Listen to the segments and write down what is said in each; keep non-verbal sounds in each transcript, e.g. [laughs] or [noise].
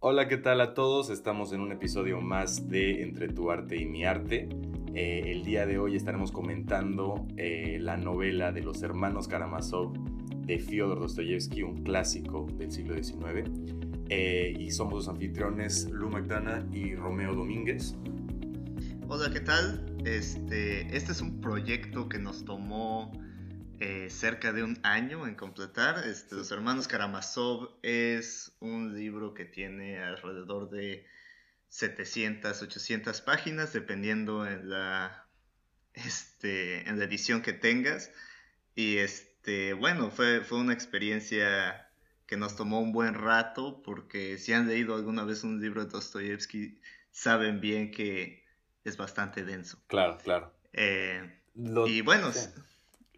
Hola, ¿qué tal a todos? Estamos en un episodio más de Entre tu arte y mi arte. Eh, el día de hoy estaremos comentando eh, la novela de los hermanos Karamazov de Fyodor Dostoyevsky, un clásico del siglo XIX. Eh, y somos los anfitriones Lu McDonough y Romeo Domínguez. Hola, ¿qué tal? Este, este es un proyecto que nos tomó eh, cerca de un año en completar. Este, Los Hermanos Karamazov es un libro que tiene alrededor de 700, 800 páginas, dependiendo en la, este, en la edición que tengas. Y este, bueno, fue, fue una experiencia que nos tomó un buen rato, porque si han leído alguna vez un libro de Dostoyevsky, saben bien que es bastante denso. Claro, claro. Eh, y bueno,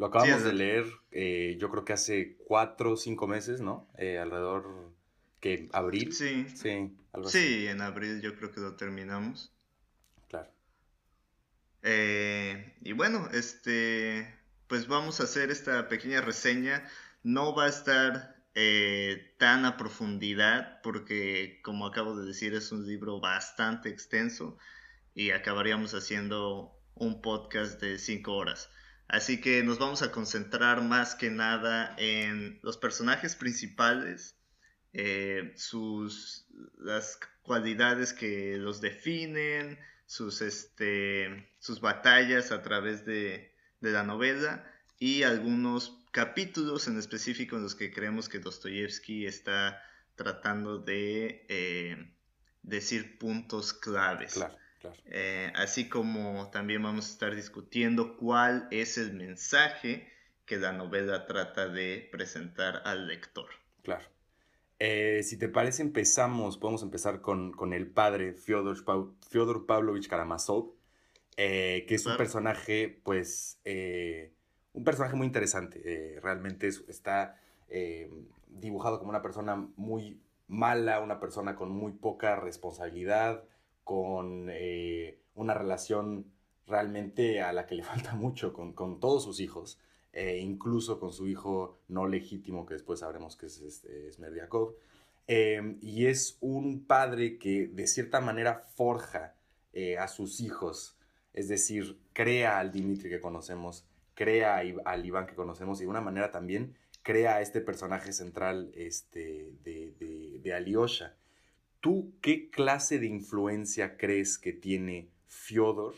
lo acabamos de leer, eh, yo creo que hace cuatro o cinco meses, ¿no? Eh, alrededor que abril. Sí. Sí, sí, en abril yo creo que lo terminamos. Claro. Eh, y bueno, este, pues vamos a hacer esta pequeña reseña. No va a estar tan a profundidad porque, como acabo de decir, es un libro bastante extenso y acabaríamos haciendo un podcast de cinco horas. Así que nos vamos a concentrar más que nada en los personajes principales, eh, sus, las cualidades que los definen, sus, este, sus batallas a través de, la novela y algunos capítulos en específico en los que creemos que Dostoyevsky está tratando de eh, decir puntos claves. Claro. Eh, así como también vamos a estar discutiendo cuál es el mensaje que la novela trata de presentar al lector. Claro. Eh, si te parece, empezamos, podemos empezar con, el padre Fyodor, Pavlovich Karamazov, eh, que es un personaje, pues, un personaje muy interesante. realmente está dibujado como una persona muy mala, una persona con muy poca responsabilidad, con eh, una relación realmente a la que le [laughs] falta mucho con, todos sus hijos, e incluso con su hijo no legítimo, que después sabremos que es, este, Smerdiakov. Em, y es un padre que de cierta manera forja eh, a sus hijos, es decir, crea al Dimitri que conocemos, crea al Iván que conocemos y de una manera también crea este personaje central este, de, de, de Alyosha. ¿Tú qué clase de influencia crees que tiene Fyodor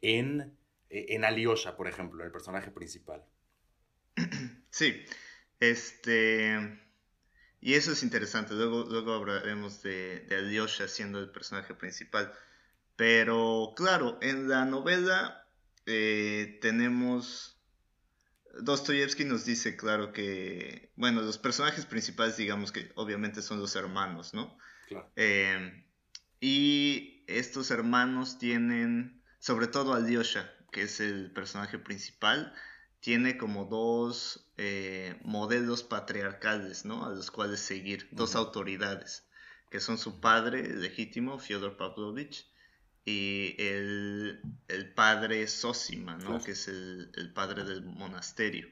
en, eh, en Alyosha, por ejemplo, el personaje principal? [clears throat] Sí, este... Y eso es interesante, luego, luego hablaremos de, de Alyosha siendo el personaje principal. Pero claro, en la novela eh, tenemos... Dostoyevsky nos dice, claro, que, bueno, los personajes principales, digamos que obviamente son los hermanos, ¿no? Em, y estos hermanos tienen, sobre todo Alyosha, que es el personaje principal, tiene como dos eh, modelos patriarcales, ¿no? A los cuales seguir, dos autoridades, que son su padre legítimo, Fyodor Pavlovich, y el, padre Sosima, ¿no? Que es el, padre del monasterio.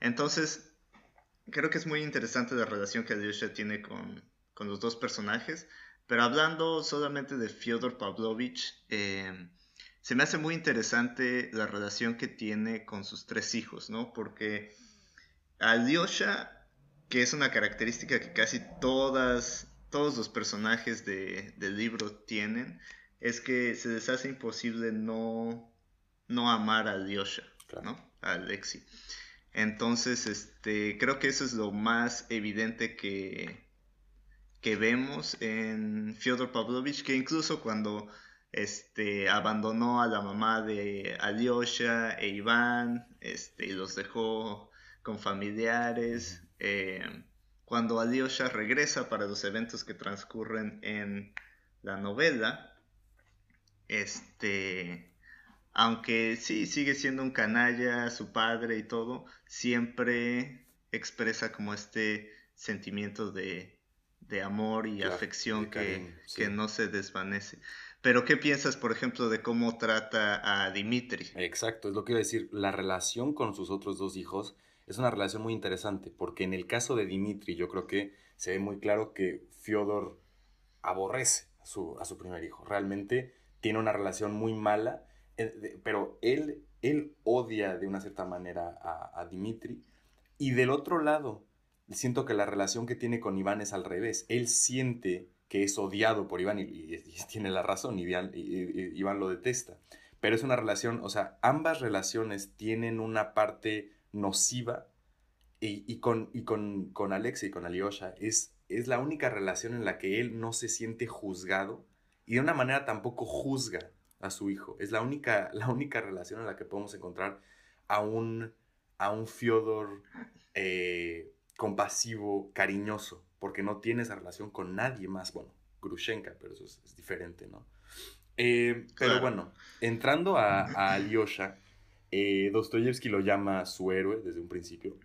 Entonces, creo que es muy interesante la relación que Alyosha tiene con, con los dos personajes. Pero hablando solamente de Fyodor Pavlovich, eh, se me hace muy interesante la relación que tiene con sus tres hijos, ¿no? Porque Alyosha, que es una característica que casi todas, todos los personajes de, del libro tienen, es que se les hace imposible no, no amar a Alyosha, ¿no? A Alexi. Entonces, este, creo que eso es lo más evidente que, que vemos en Fyodor Pavlovich, que incluso cuando este, abandonó a la mamá de Alyosha e Iván este, y los dejó con familiares, eh, cuando Alyosha regresa para los eventos que transcurren en la novela, este, aunque sí sigue siendo un canalla, su padre y todo, siempre expresa como este sentimiento de de amor y afección que, que, no se desvanece. Pero ¿qué piensas, por ejemplo, de cómo trata a Dimitri? Exacto, es lo que iba a decir. La relación con sus otros dos hijos es una relación muy interesante, porque en el caso de Dimitri yo creo que se ve muy claro que Fyodor aborrece a su, a su primer hijo. Realmente tiene una relación muy mala, eh, pero él, él odia de una cierta manera a, a Dimitri. Y del otro lado, siento que la relación que tiene con Iván es al revés. Él siente que es odiado por Iván y, [laughs] tiene la razón, Iván, lo detesta. Pero es una relación, o sea, ambas relaciones tienen una parte nociva y, con, y con, con Alexa y con Alyosha es, es la única relación en la que él no se siente juzgado y de una manera tampoco juzga a su hijo. Es la única, [laughs] la única relación en la que podemos encontrar a un, a un Fyodor eh, compasivo, cariñoso, porque no tiene esa relación con nadie más. Bueno, Grushenka, pero eso es, diferente, ¿no? Eh, pero bueno, entrando a, a Alyosha, eh, Dostoyevsky lo llama su héroe desde un principio.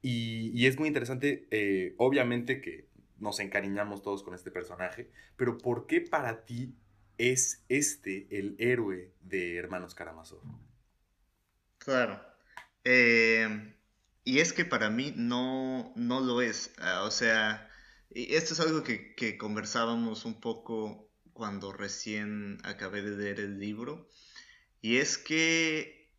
Y, es muy interesante, eh, obviamente que nos encariñamos todos con este personaje, pero ¿por qué para ti es este el héroe de Hermanos Karamazov? Claro. Eh, y es que para mí no, no lo es. Ah, o sea, esto es algo que, que, conversábamos un poco cuando recién acabé de leer el libro. Y es que,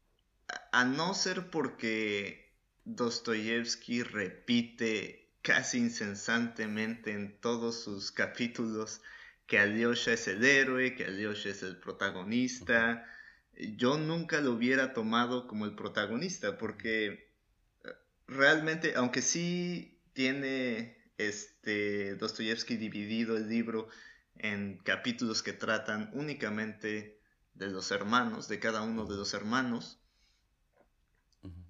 a no ser porque Dostoyevsky repite casi incesantemente en todos sus capítulos que Alyosha es el héroe, que Alyosha es el protagonista. Yo nunca lo hubiera tomado como el protagonista porque realmente, aunque sí tiene este Dostoyevsky dividido el libro en capítulos que tratan únicamente de los hermanos, de cada uno de los hermanos,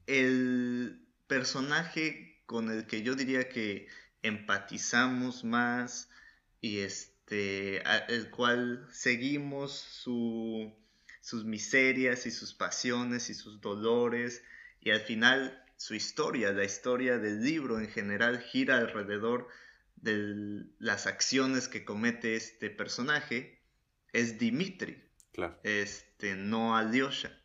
el personaje con el que yo diría que empatizamos más y este el cual seguimos sus miserias y sus pasiones y sus dolores y al final su historia, la historia del libro en general gira alrededor de las acciones que comete este personaje, es Dimitri, claro. este, no Alyosha.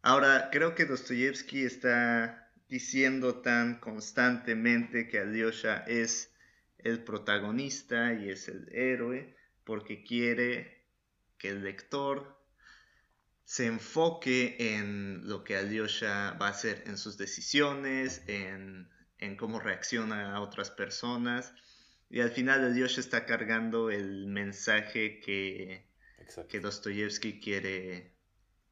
Ahora, creo que Dostoyevsky está diciendo tan constantemente que Alyosha es el protagonista y es el héroe porque quiere que el lector se enfoque en lo que Alyosha va a hacer en sus decisiones, en, cómo reacciona a otras personas. Y al final Alyosha está cargando el mensaje que, que Dostoyevsky quiere,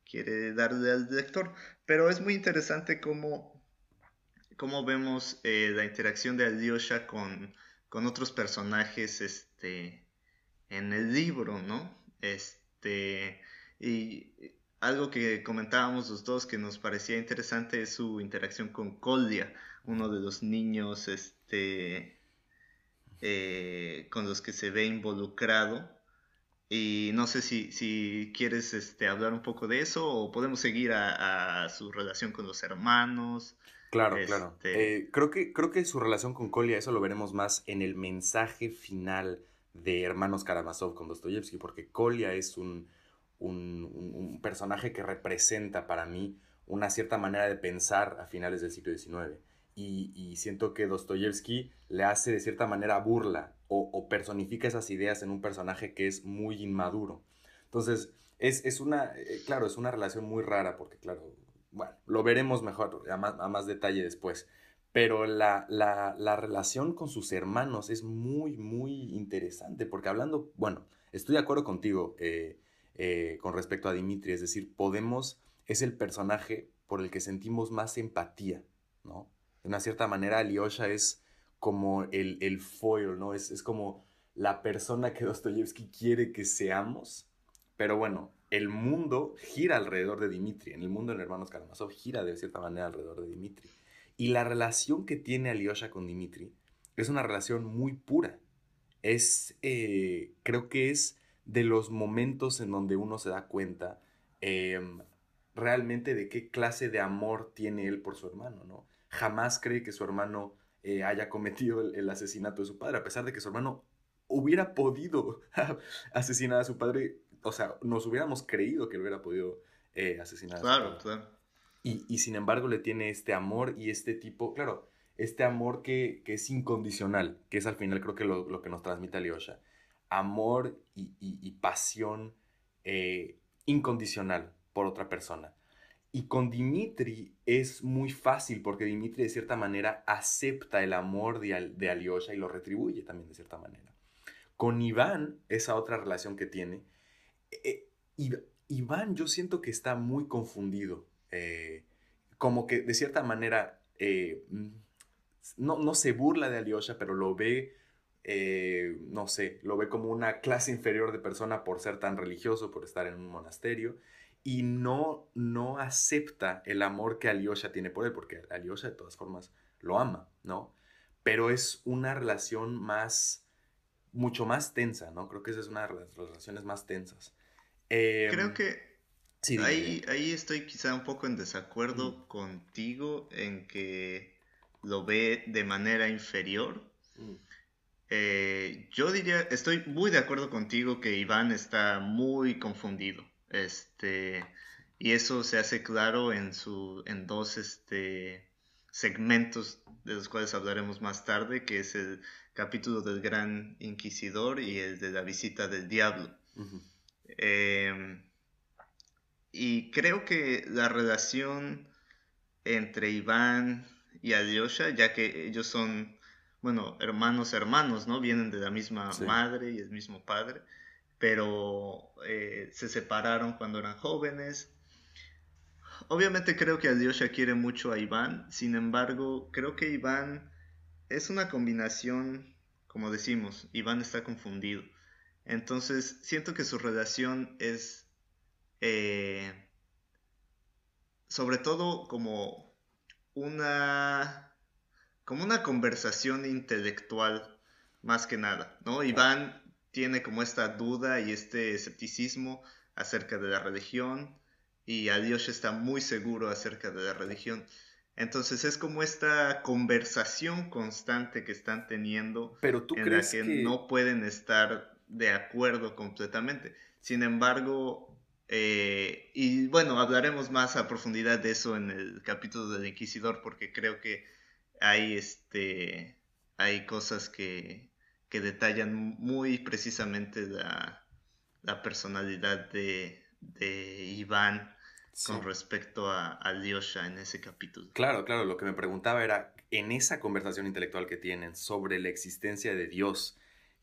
quiere darle al lector. Pero es muy interesante cómo, cómo vemos eh, la interacción de Alyosha con, con otros personajes este, en el libro, ¿no? Este, y algo que comentábamos los dos que nos parecía interesante es su interacción con Kolya, uno de los niños este, eh, con los que se ve involucrado. Y no sé si, si quieres este, hablar un poco de eso o podemos seguir a, su relación con los hermanos. Claro, claro. Este eh, creo, que, creo que su relación con Kolya, eso lo veremos más en el mensaje final de Hermanos Karamazov con Dostoyevsky, porque Kolya es un, un, personaje que representa para mí una cierta manera de pensar a finales del siglo XIX. Y, siento que Dostoyevsky le hace de cierta manera burla o, personifica esas ideas en un personaje que es muy inmaduro. Entonces, es, una, eh, claro, es una relación muy rara porque, claro, bueno, lo veremos mejor, a más, detalle después. Pero la, la, relación con sus hermanos es muy, muy interesante porque hablando, bueno, estoy de acuerdo contigo. Eh, eh, con respecto a Dimitri, es decir, podemos, es el personaje por el que sentimos más empatía, ¿no? De una cierta manera, Alyosha es como el, el foil, ¿no? Es, es como la persona que [laughs] Dostoyevsky quiere que seamos, pero bueno, el mundo gira alrededor de Dimitri, en el mundo de Hermanos Karamazov gira de cierta manera alrededor de Dimitri. Y la relación que tiene Alyosha con Dimitri es una relación muy pura. Es, eh, creo que es de los momentos en donde uno se da cuenta em, realmente de qué clase de amor tiene él por su hermano, ¿no? Jamás cree que su hermano eh, haya cometido el, asesinato de su padre, a pesar de que su hermano hubiera podido [laughs] asesinar a su padre, o sea, nos hubiéramos creído que hubiera podido eh, asesinar a su padre. Claro, y, y, sin embargo le tiene este amor y este tipo, claro, este amor que, que es incondicional, que es al final creo que lo, lo que nos transmite Alyosha amor y, pasión eh, incondicional por otra persona. Y con Dimitri es muy fácil porque Dimitri de cierta manera acepta el amor de, de Alyosha y lo retribuye también de cierta manera. Con Iván, esa otra relación que tiene, eh, Iván yo siento que está muy confundido. Eh, como que de cierta manera eh, no, no, se burla de Alyosha, pero lo ve, no sé, lo ve como una clase inferior de persona por ser tan religioso, por estar en un monasterio y no, no acepta el amor que Alyosha tiene por él, porque Alyosha de todas formas lo ama, ¿no? Pero es una relación más, mucho más tensa, ¿no? Creo que esa es una de las relaciones más tensas. Creo em, que ahí, ahí estoy quizá un poco en desacuerdo contigo en que lo ve de manera inferior. Eh, yo diría, estoy muy de acuerdo contigo que Iván está muy confundido. Este, y eso se hace claro en, su, en dos este, segmentos de los cuales hablaremos más tarde, que es el capítulo del Gran Inquisidor y el de la visita del diablo. Em, y creo que la relación entre Iván y Alyosha, ya que ellos son, bueno, hermanos hermanos, ¿no? Vienen de la misma madre y el mismo padre pero eh, se separaron cuando eran jóvenes. Obviamente creo que Alyosha quiere mucho a Iván, sin embargo, creo que Iván es una combinación, como decimos, Iván está confundido. Entonces, siento que su relación es eh, sobre todo como una como una conversación intelectual más que nada, ¿no? Iván tiene como esta duda y este escepticismo acerca de la religión y a Dios está muy seguro acerca de la religión. Entonces es como esta conversación constante que están teniendo Pero tú en la que, no pueden estar de acuerdo completamente. Sin embargo, eh, y bueno, hablaremos más a profundidad de eso en el capítulo del Inquisidor porque creo que hay, este, hay cosas que, que detallan muy precisamente la, personalidad de, Iván con respecto a, a en ese capítulo. Claro, claro, lo que me preguntaba era, en esa conversación intelectual que tienen sobre la existencia de Dios,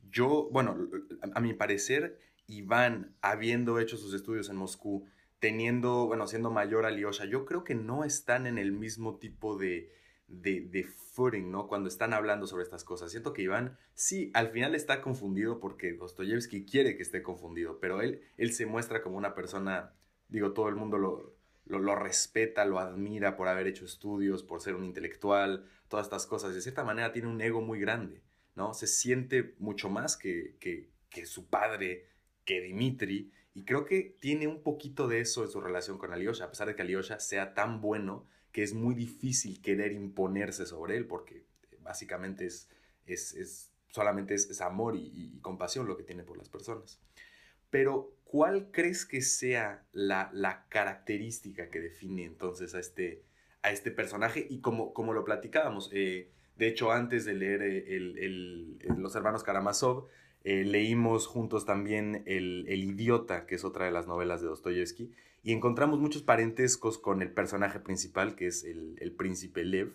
yo, bueno, a mi parecer, Iván, habiendo hecho sus estudios en Moscú, teniendo, bueno, siendo mayor a Alyosha, yo creo que no están en el mismo tipo de, de, de footing, ¿no? Cuando están hablando sobre estas cosas. Siento que Iván, sí, al final está confundido porque Dostoyevsky quiere que esté confundido, pero él, él se muestra como una persona, digo, todo el mundo lo, lo, respeta, lo admira por haber hecho estudios, por ser un intelectual, todas estas cosas. De cierta manera tiene un ego muy grande, ¿no? Se siente mucho más que, que, que su padre, que Dimitri, y creo que tiene un poquito de eso en su relación con Alyosha, a pesar de que Alyosha sea tan bueno que es muy difícil querer imponerse sobre él porque básicamente es, es, solamente es, amor y, compasión lo que tiene por las personas. Pero, ¿cuál crees que sea la, la característica que define entonces a este, a este personaje? Y como, como lo platicábamos, eh, de hecho, antes de leer eh, el, Los Hermanos Karamazov, eh, leímos juntos también el, el, Idiota, que es otra de las novelas de Dostoyevsky, y encontramos muchos parentescos con el personaje principal, que es el, príncipe Lev.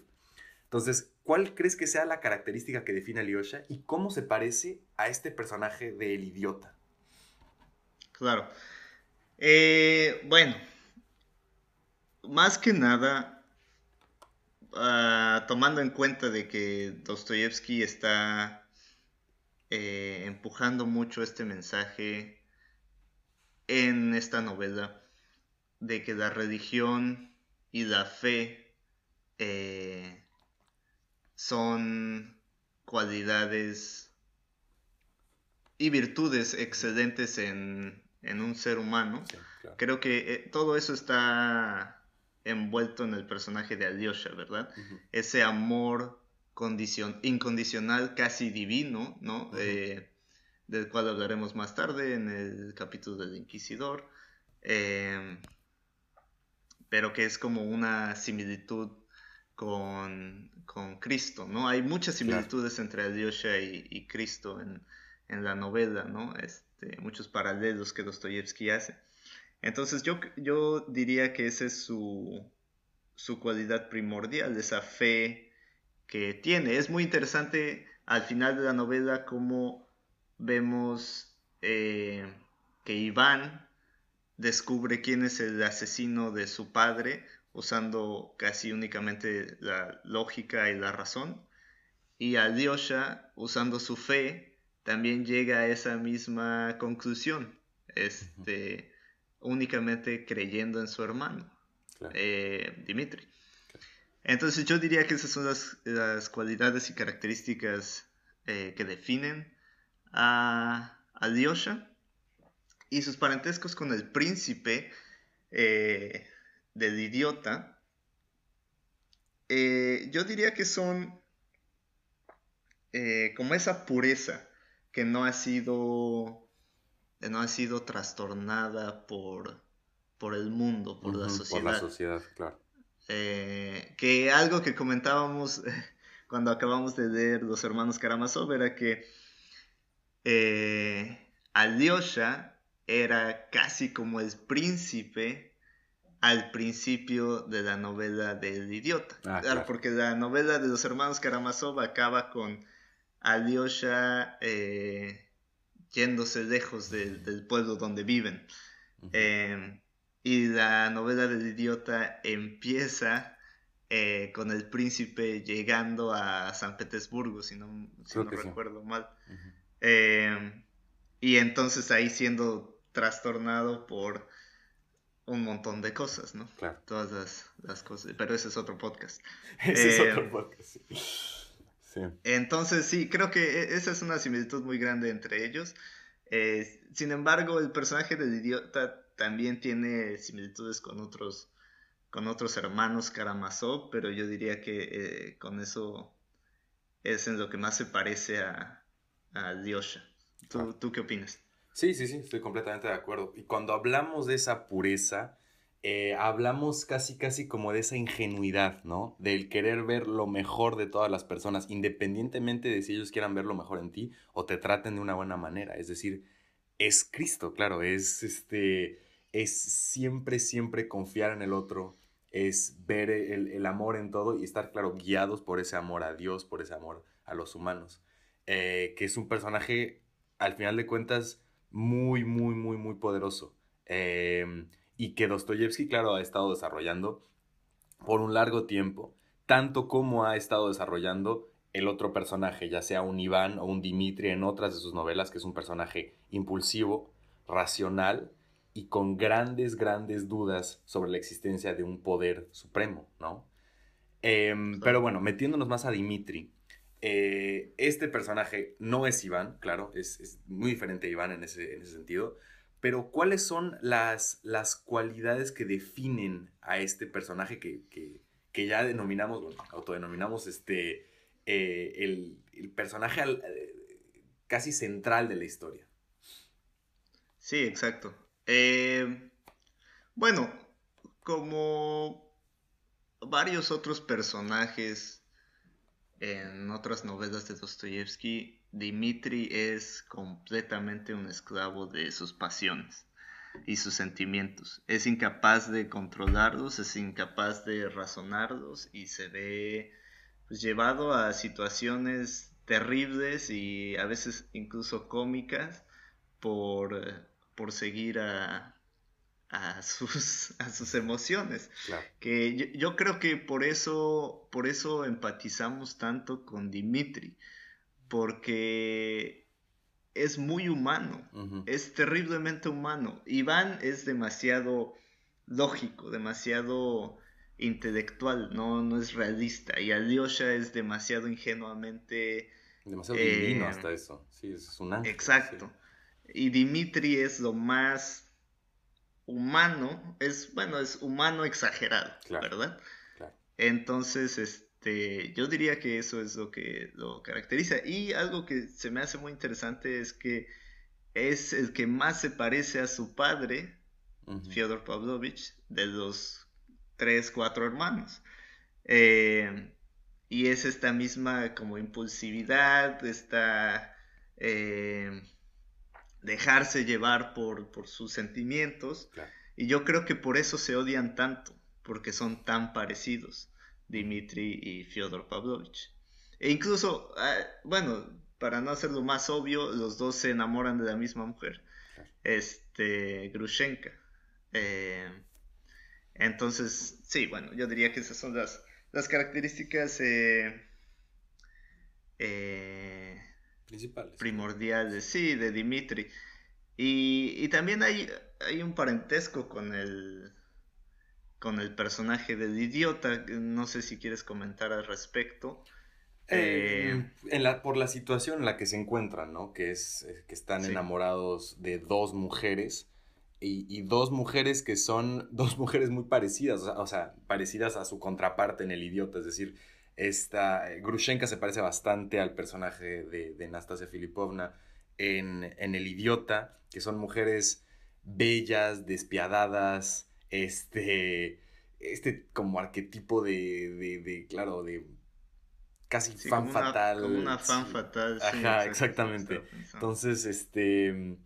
Entonces, ¿cuál crees que sea la característica que define a Lyosha y cómo se parece a este personaje del idiota? Claro. Eh, bueno, más que nada, ah, tomando en cuenta de que Dostoyevsky está eh, empujando mucho este mensaje en esta novela, de que la religión y la fe eh, son cualidades y virtudes excelentes en, un ser humano. Creo que eh, todo eso está envuelto en el personaje de Alyosha, ¿verdad? Ese amor incondicional, casi divino, ¿no? Eh, del cual hablaremos más tarde en el capítulo del Inquisidor pero que es como una similitud con, Cristo, ¿no? Hay muchas similitudes entre Alyosha y, y Cristo en, en la novela, ¿no? Este, muchos paralelos que Dostoyevsky hace. Entonces yo, yo diría que esa es su, su cualidad primordial, esa fe que tiene. Es muy interesante al final de la novela cómo vemos eh, que Iván descubre quién es el asesino de su padre usando casi únicamente la lógica y la razón. Y Alyosha, usando su fe, también llega a esa misma conclusión, este, únicamente creyendo en su hermano, eh, Dimitri. Entonces yo diría que esas son las, cualidades y características eh, que definen a Alyosha y sus parentescos con el príncipe eh, del idiota, eh, yo diría que son eh, como esa pureza que no ha sido no ha sido trastornada por, por el mundo, por la sociedad. Por la sociedad, claro. que algo que comentábamos [laughs] cuando acabamos de leer Los Hermanos Karamazov era que Alyosha era casi como el príncipe al principio de la novela del idiota. Ah, porque la novela de los hermanos Karamazov acaba con Alyosha eh, yéndose lejos del pueblo donde viven. Em, y la novela del idiota empieza eh, con el príncipe llegando a San Petersburgo, si no, recuerdo mal. Em, y entonces ahí siendo trastornado por un montón de cosas, ¿no? Claro. Todas las, cosas. Pero ese es otro podcast. [laughs] ese es otro eh, podcast. Sí. Entonces, sí, creo que e, esa es una similitud muy grande entre ellos. Eh, sin embargo, el personaje del idiota también tiene similitudes con otros, con otros hermanos Karamazov, pero yo diría que eh, con eso es en lo que más se parece a, a Lyosha. ¿Tú, ¿Tú qué opinas? Sí, sí, sí, estoy completamente de acuerdo. Y cuando hablamos de esa pureza, eh, hablamos casi, casi como de esa ingenuidad, ¿no? Del querer ver lo mejor de todas las personas, independientemente de si ellos quieran ver lo mejor en ti o te traten de una buena manera. Es decir, es Cristo, claro, es este, es siempre, siempre confiar en el otro, es ver el, amor en todo y estar, claro, guiados por ese amor a Dios, por ese amor a los humanos. Eh, que es un personaje, al final de cuentas, muy, muy, muy, muy poderoso. Em, y que Dostoyevsky, claro, ha estado desarrollando por un largo tiempo, tanto como ha estado desarrollando el otro personaje, ya sea un Iván o un Dimitri en otras de sus novelas, que es un personaje impulsivo, racional y con grandes, grandes dudas sobre la existencia de un poder supremo, ¿no? Em, pero bueno, metiéndonos más a Dimitri, eh, este personaje no es Iván, claro, es, muy diferente a Iván en ese, sentido, pero ¿cuáles son las, las cualidades que definen a este personaje que, ya denominamos, bueno, autodenominamos este, eh, el, personaje eh, casi central de la historia? Sí, exacto. bueno, como varios otros personajes en otras novelas de Dostoyevsky, Dimitri es completamente un esclavo de sus pasiones y sus sentimientos. Es incapaz de controlarlos, es incapaz de razonarlos y se ve pues, llevado a situaciones terribles y a veces incluso cómicas por, por seguir a, a sus, a sus emociones. Que yo, creo que por eso, por eso empatizamos tanto con Dimitri, porque es muy humano, es terriblemente humano. Iván es demasiado lógico, demasiado intelectual, no, no es realista. Y Alyosha es demasiado ingenuamente... Demasiado divino eh, hasta eso. Sí, es un ángel. Exacto. Y Dimitri es lo más humano, es, bueno, es humano exagerado, ¿verdad? Entonces, este, yo diría que eso es lo que lo caracteriza. Y algo que se me hace muy interesante es que es el que más se parece a su padre, Fyodor Pavlovich, de los tres, cuatro hermanos. Eh, y es esta misma como impulsividad, esta eh, dejarse llevar por, sus sentimientos. Y yo creo que por eso se odian tanto, porque son tan parecidos, Dimitri y Fyodor Pavlovich. E incluso, ah, bueno, para no hacerlo más obvio, los dos se enamoran de la misma mujer, este, Grushenka. Eh, entonces, sí, bueno, yo diría que esas son las, las características eh, eh, principales. Primordiales, sí, de Dimitri. Y, también hay, hay un parentesco con el, con el personaje del idiota. No sé si quieres comentar al respecto. Eh, en la, por la situación en la que se encuentran, ¿no? Que es que están enamorados de dos mujeres y, dos mujeres que son dos [laughs] mujeres muy parecidas, o sea, parecidas a su contraparte en el idiota, es decir, esta eh, Grushenka se parece bastante al personaje de, de Nastasia Filipovna en, el idiota, que son mujeres bellas, despiadadas, este, este como arquetipo de, de, claro, de casi fan fatal. como una fan fatal. Ajá, exactamente. Entonces, este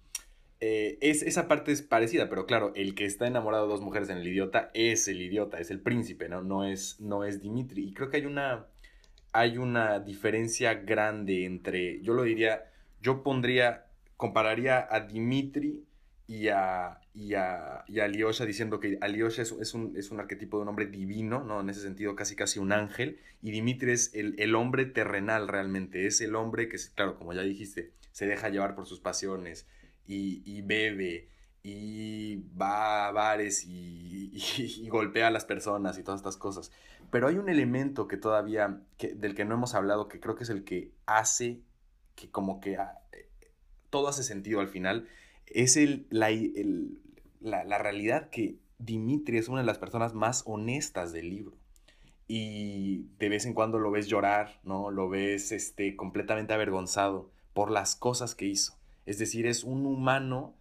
eh, es, esa parte es parecida, pero claro, el que está enamorado de dos mujeres en el idiota es el idiota, es el príncipe, ¿no? No es, no es Dimitri. Y creo que hay una, hay una diferencia grande entre, yo lo diría, yo pondría, compararía a Dimitri y a, y a, y Alyosha diciendo que Alyosha es, es, un, es un arquetipo de un hombre divino, ¿no? En ese sentido, casi casi un ángel. Y Dimitri es el, el hombre terrenal realmente, es el hombre que, claro, como ya dijiste, se deja llevar por sus pasiones, y, bebe y va a bares y, golpea a las personas y todas estas cosas. Pero hay un elemento que todavía, que, del que no hemos hablado, que creo que es el que hace que como que ah, todo hace sentido al final, es el, la, la, realidad que Dimitri es una de las personas más honestas del libro. Y de vez en cuando lo ves llorar, ¿no? Lo ves este, completamente avergonzado por las cosas que hizo. Es decir, es un humano,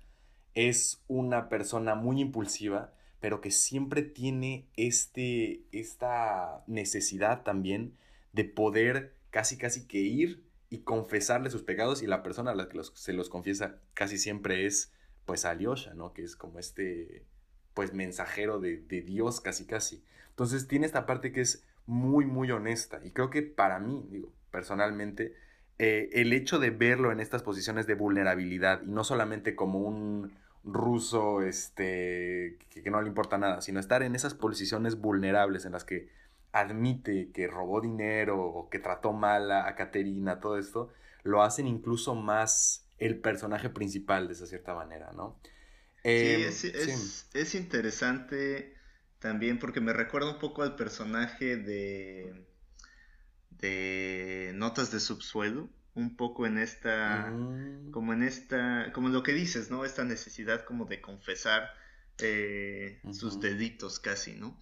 es una persona muy impulsiva, pero que siempre tiene este, esta necesidad también de poder casi casi que ir y confesarle sus pecados y la persona a la que se los confiesa casi siempre es pues Alyosha, ¿no? Que es como este pues mensajero de, de Dios casi casi. Entonces tiene esta parte que es muy muy honesta y creo que para mí, digo, personalmente, eh, el hecho de verlo en estas posiciones de vulnerabilidad y no solamente como un ruso este, que, no le importa nada, sino estar en esas posiciones vulnerables en las que admite que robó dinero o que trató mal a, Caterina, todo esto, lo hacen incluso más el personaje principal de esa cierta manera, ¿no? sí, em, es, es interesante también porque me recuerda un poco al personaje de de notas de subsuelo, un poco en esta, mm. como en esta, como lo que dices, ¿no? Esta necesidad como de confesar eh, sus deditos casi, ¿no?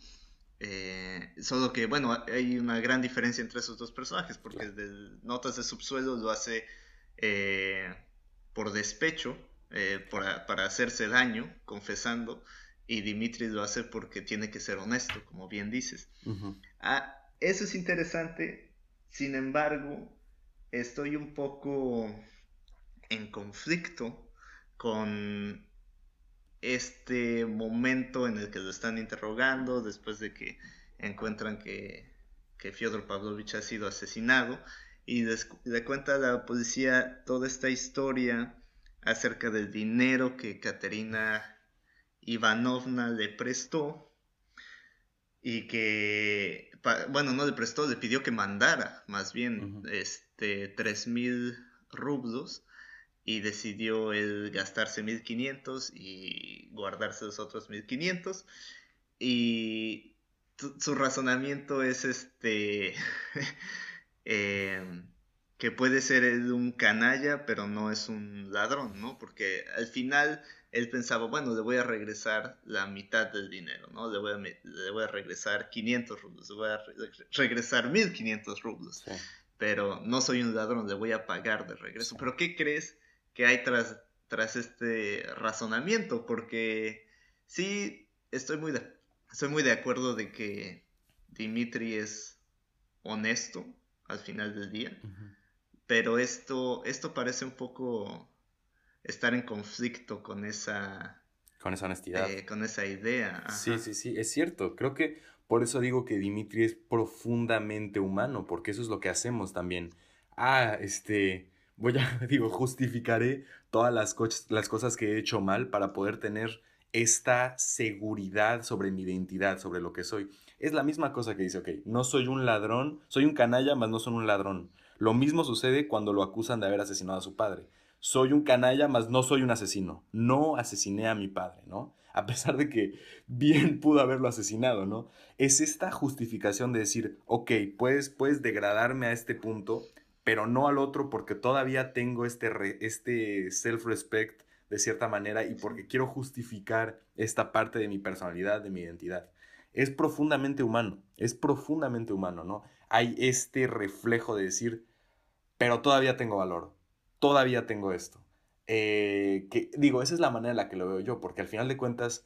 Eh, solo que, bueno, hay una gran diferencia entre esos dos personajes, porque de Notas de Subsuelo lo hace eh, por despecho, para hacerse daño, confesando, y Dimitri lo hace porque tiene que ser honesto, como bien dices. ah, eso es interesante sin embargo, estoy un poco en conflicto con este momento en el que lo están interrogando después de que encuentran que, que Fyodor Pavlovich ha sido asesinado y le cuenta a la policía toda esta historia acerca del dinero que Katerina Ivanovna le prestó y que, bueno, no le prestó, le pidió que mandara más bien este, tres mil rublos y decidió él gastarse 1500 y guardarse los otros 1500 y su razonamiento es este [laughs] em, que puede ser un canalla pero no es un ladrón, ¿no? Porque al final él pensaba, bueno, le voy a regresar la mitad del dinero, ¿no? Le voy a, le voy a regresar 500 rublos, le voy a regresar 1500 rublos. Pero no soy un ladrón, le voy a pagar de regreso. Pero ¿qué crees que hay tras, tras este razonamiento? Porque sí, estoy muy, de, estoy muy de acuerdo de que Dimitri es honesto al final del día. pero esto, esto parece un poco estar en conflicto con esa... Con esa honestidad. Eh, con esa idea. Sí, sí, sí, es cierto. Creo que por eso digo que Dimitri es profundamente humano, porque eso es lo que hacemos también. Ah, este, voy a, [laughs] digo, justificaré todas las, las cosas que he hecho mal para poder tener esta seguridad sobre mi identidad, sobre lo que soy. Es la misma cosa que dice, ok, no soy un ladrón, soy un canalla, mas no soy un ladrón. Lo mismo sucede cuando lo acusan de haber asesinado a su padre. Soy un canalla, mas no soy un asesino. No asesiné a mi padre, ¿no? A pesar de que bien [laughs] pudo haberlo asesinado, ¿no? Es esta justificación de decir, ok, puedes, puedes degradarme a este punto, pero no al otro porque todavía tengo este, este self-respect de cierta manera y porque quiero justificar esta parte de mi personalidad, de mi identidad. Es profundamente humano, es profundamente humano, ¿no? Hay este reflejo de decir, pero todavía tengo valor, todavía tengo esto. Eh, que digo, esa es la manera en la que lo veo yo, porque al final de cuentas,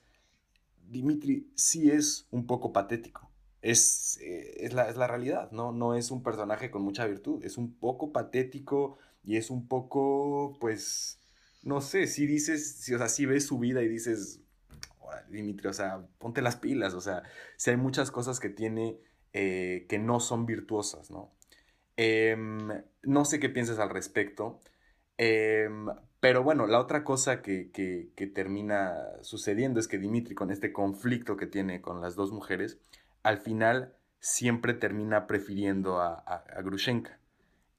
Dimitri sí es un poco patético. Es, eh, es, la, es, la, realidad, ¿no? No es un personaje con mucha virtud, es un poco patético y es un poco, pues, no sé, si dices, si, o sea, si ves su vida y dices, Dimitri, o sea, ponte las pilas, o sea, si hay muchas cosas que tiene eh, que no son virtuosas, ¿no? Em, no sé qué piensas al respecto, em, pero bueno, la otra cosa que, que, termina sucediendo es que Dimitri, con este conflicto que tiene con las dos mujeres, al final siempre termina prefiriendo a, a, a Grushenka.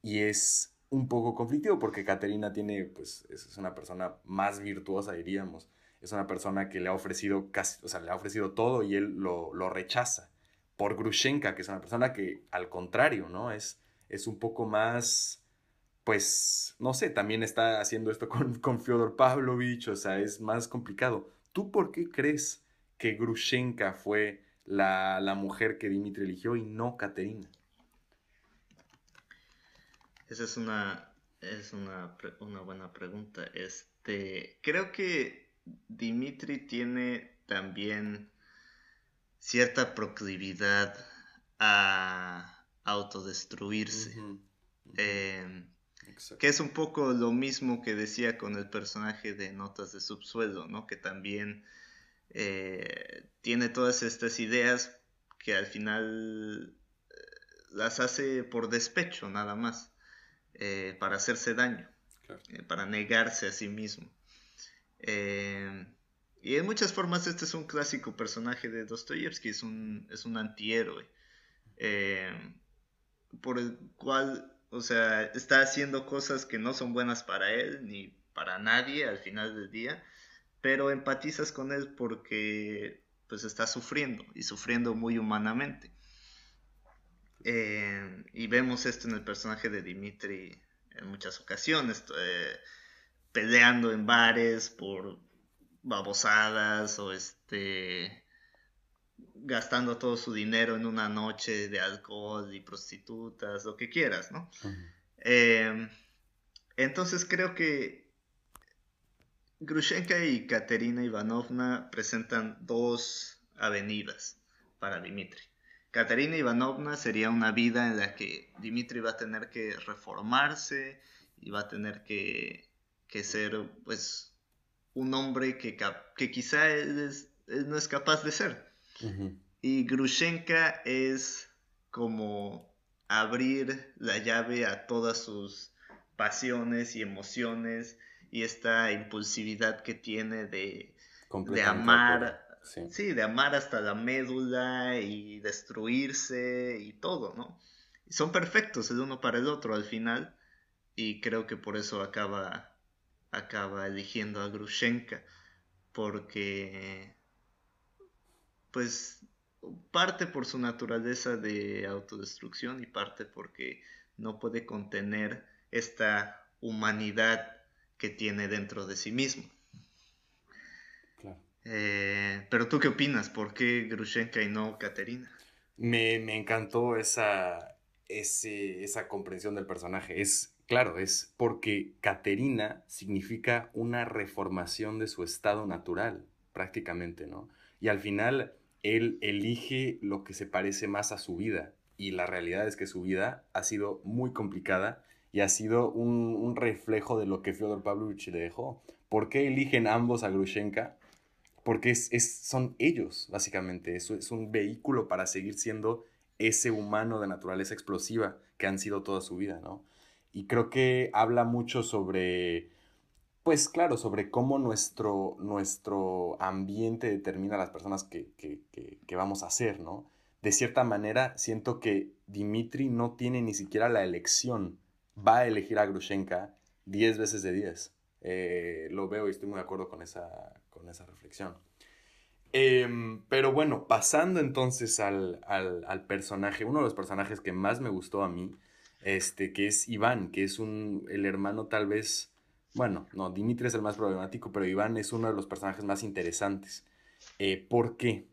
Y es un poco conflictivo porque Caterina tiene, pues, es una persona más virtuosa, diríamos. Es una persona que le ha ofrecido casi, o sea, le ha ofrecido todo y él lo, lo rechaza. Por Grushenka, que es una persona que, al contrario, ¿no? Es, es un poco más, pues, no sé, también está haciendo esto con, [laughs] con Fyodor Pavlovich, o sea, es más complicado. ¿Tú por qué crees que Grushenka fue la, la mujer que Dimitri eligió y no Caterina? Esa es una, es una, una buena pregunta. Este, creo que Dimitri tiene también cierta proclividad a autodestruirse. Que es un poco lo mismo que decía con el personaje de Notas de Subsuelo, ¿no? Que también eh, tiene todas estas ideas que al final eh, las hace por despecho nada más. Eh, para hacerse daño, eh, para negarse a sí mismo. Y en muchas formas este es un clásico personaje de Dostoyevsky, es un, es un antihéroe, por el cual, o sea, está haciendo cosas que no son buenas para él ni para nadie al final del día, pero empatizas con él porque pues está sufriendo y sufriendo muy humanamente. Eh, y vemos esto en el personaje de Dimitri en muchas ocasiones, eh, peleando en bares por babosadas o este gastando todo su dinero en una noche de alcohol y prostitutas, lo que quieras, ¿no? Eh, entonces creo que Grushenka y Katerina Ivanovna presentan dos avenidas para Dimitri. Katerina Ivanovna sería una vida en la que Dimitri va a tener que reformarse y va a tener que, ser pues un hombre que, que quizá él, no es capaz de ser. Y Grushenka es como abrir la llave a todas sus pasiones y emociones y esta impulsividad que tiene de, de amar Sí. de amar hasta la médula y destruirse y todo, ¿no? son perfectos el uno para el otro al final y creo que por eso acaba, acaba eligiendo a Grushenka porque pues parte por su naturaleza de autodestrucción y parte porque no puede contener esta humanidad que tiene dentro de sí mismo. Eh, pero tú qué opinas? ¿Por qué Grushenka y no Katerina? Me, encantó esa, esa comprensión del personaje. Es, claro, es porque Katerina significa una reformación de su estado natural, prácticamente, ¿no? Y al final él elige lo que se parece más a su vida. Y la realidad es que su vida ha sido muy complicada y ha sido un, reflejo de lo que Fyodor Pavlovich le dejó. ¿Por qué eligen ambos a Grushenka? Porque es, son ellos, básicamente. Eso es un vehículo para seguir siendo ese humano de naturaleza explosiva que han sido toda su vida, ¿no? Y creo que habla mucho sobre, pues claro, sobre cómo nuestro, nuestro ambiente determina las personas que, que vamos a ser, ¿no? De cierta manera, siento que Dimitri no tiene ni siquiera la elección. Va a elegir a Grushenka 10 veces de 10. Eh, lo veo y estoy muy de acuerdo con esa, con esa reflexión. Em, pero bueno, pasando entonces al, personaje, uno de los personajes que más me gustó a mí, este, que es Iván, que es un, el hermano tal vez, bueno, no, Dimitri es el más problemático, pero Iván es uno de los personajes más interesantes. Eh, ¿Por qué?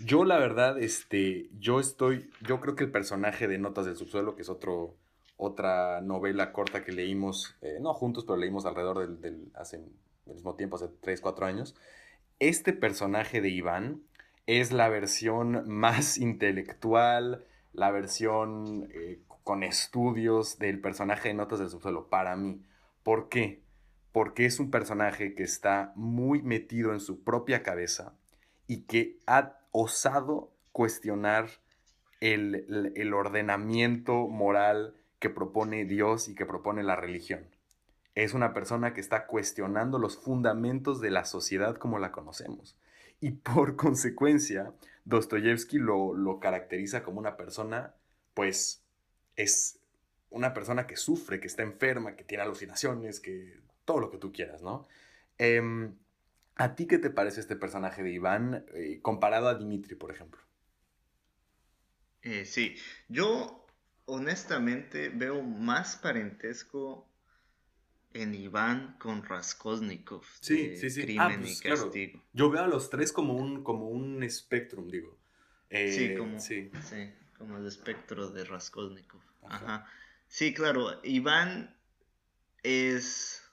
Yo la verdad, este, yo estoy, yo creo que el personaje de Notas del Subsuelo, que es otro, otra novela corta que leímos, eh, no juntos, pero leímos alrededor del, hace el mismo tiempo, hace 3, 4 años, este personaje de Iván es la versión más [laughs] intelectual, la versión eh, con estudios del personaje de Notas del Subsuelo, para mí. ¿Por qué? Porque es un personaje que está muy metido en su propia cabeza y que ha osado cuestionar el, ordenamiento moral que propone Dios y que propone la religión. Es una persona que está cuestionando los fundamentos de la sociedad como la conocemos. Y por [laughs] consecuencia, Dostoyevsky lo, lo caracteriza como una persona, pues, es una persona que sufre, que está enferma, que tiene alucinaciones, que todo lo que tú quieras, ¿no? Em, ¿A ti qué te parece este personaje de Iván eh, comparado a Dimitri, por ejemplo? Eh, sí, yo honestamente veo más parentesco en Iván con Raskolnikov. Sí, sí, sí. Ah, pues, castigo. Yo veo a los tres como un, como un espectrum, digo. sí, eh, como, sí. como el espectro de Raskolnikov. Ajá. Sí, claro, Iván es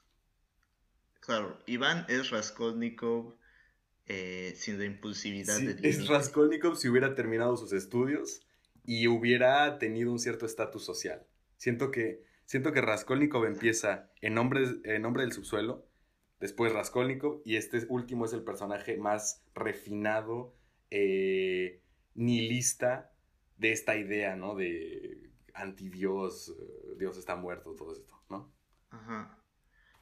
Claro, Iván es Raskolnikov eh, sin la impulsividad de Es Raskolnikov si hubiera terminado sus estudios y hubiera tenido un cierto estatus social. Siento que, siento que Raskolnikov empieza en nombre, en nombre del subsuelo, después Raskolnikov, y este último es el personaje más refinado, eh, nihilista de esta idea, ¿no? De antidios, eh, Dios está muerto, todo esto, ¿no? Ajá.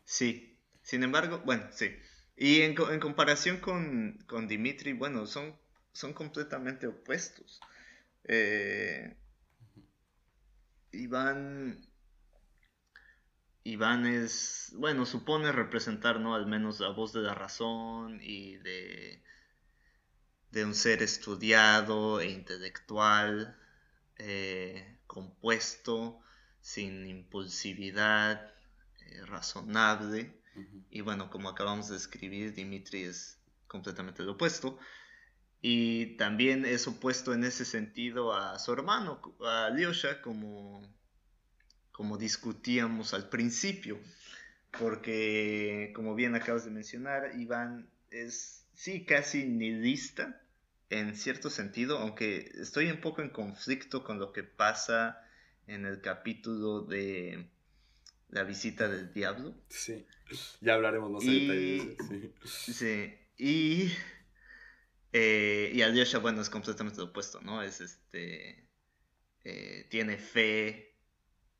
Sí, sin embargo, bueno, sí. Y en, comparación con, Dimitri, bueno, son, son completamente opuestos. Eh, Iván, Iván es, bueno, supone representar, ¿no? Al menos la voz de la razón y de, de un ser estudiado e intelectual, eh, compuesto, sin impulsividad, eh, razonable. Y bueno, como acabamos de escribir, Dimitri es completamente lo opuesto. Y también es opuesto en ese sentido a su hermano, a Alyosha, como, como discutíamos al principio. Porque, como bien acabas de mencionar, Iván es, sí, casi nihilista en cierto sentido, aunque estoy un poco en conflicto con lo que pasa en el capítulo de la visita del diablo. Sí, ya hablaremos más y... detalles. Sí. sí. Y, eh, y Alyosha, bueno, es completamente lo opuesto, ¿no? Es este. Eh, tiene fe,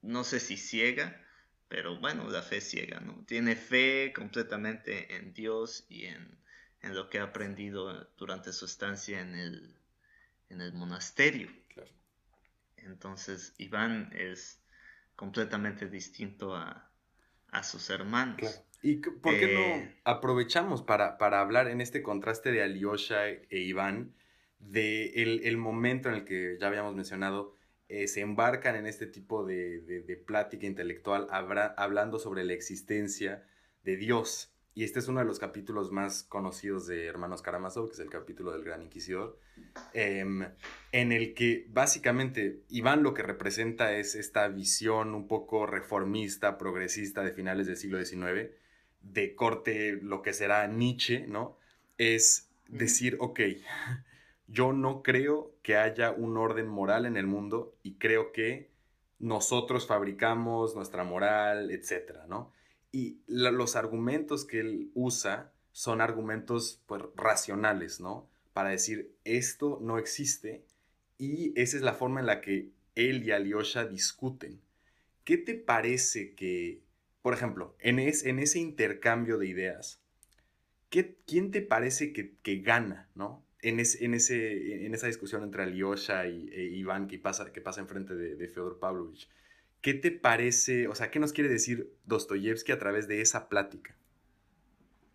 no sé si ciega, pero bueno, la fe ciega, ¿no? Tiene fe completamente en Dios y en, en lo que ha aprendido durante su estancia en el, en el monasterio. Claro. Entonces, Iván es completamente distinto a, sus hermanos. ¿Y por qué no eh, aprovechamos para, para, hablar en este contraste de Alyosha e Iván, de el, momento en el que ya habíamos mencionado, eh, se embarcan en este tipo de, de, plática intelectual hablando sobre la existencia de Dios? Y este es uno de los capítulos más conocidos de Hermanos Karamazov, que es el capítulo del Gran Inquisidor, em, en el que básicamente Iván lo que representa es esta visión un poco reformista, progresista de finales del siglo XIX, de corte lo que será Nietzsche, ¿no? Es decir, ok, yo no creo que haya un orden moral en el mundo y creo que nosotros fabricamos nuestra moral, etcétera, ¿no? Y los argumentos que él usa son argumentos pues, racionales, ¿no? Para decir, esto no existe y esa es la forma en la que él y Alyosha discuten. ¿Qué te parece que, por ejemplo, en, en ese intercambio de ideas, ¿quién te parece que, gana, ¿no? En, en, ese, en esa discusión entre Alyosha y e Iván que pasa, que pasa enfrente de, de Fyodor Pavlovich. ¿Qué te parece, o sea, qué nos quiere decir Dostoyevsky a través de esa plática?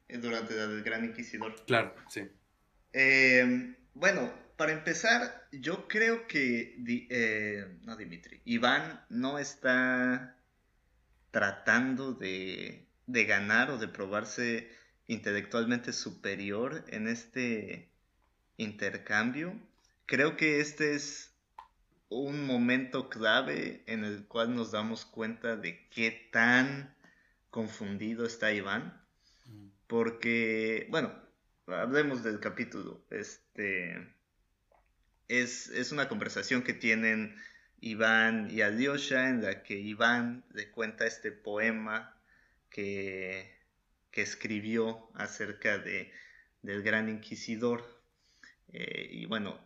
Eh, durante la del Gran Inquisidor. Claro, sí. Em, bueno, para empezar, yo creo que, eh, no Dimitri, Iván no está tratando de, de ganar o de probarse intelectualmente superior en este intercambio. Creo que este es un momento clave en el cual nos damos cuenta de qué tan confundido está Iván. Porque, bueno, hablemos del capítulo. Este es, es una conversación que tienen Iván y Alyosha en la que Iván le cuenta este poema que, que escribió acerca de, del gran inquisidor eh, y bueno,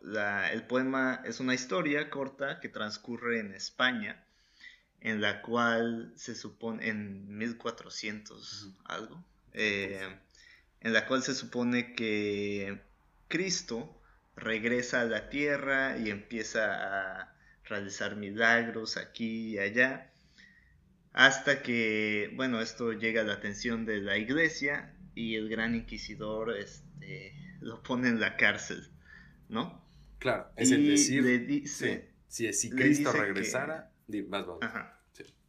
el poema es una historia corta que transcurre en España, en la cual se supone, en 1400 algo, eh, en la cual se supone que Cristo regresa a la tierra y empieza a realizar milagros aquí y allá, hasta que, bueno, esto llega a la atención de la iglesia y el gran inquisidor este, lo pone en la cárcel. ¿No? Claro, es el decir. Le dice, sí, si Cristo regresara, más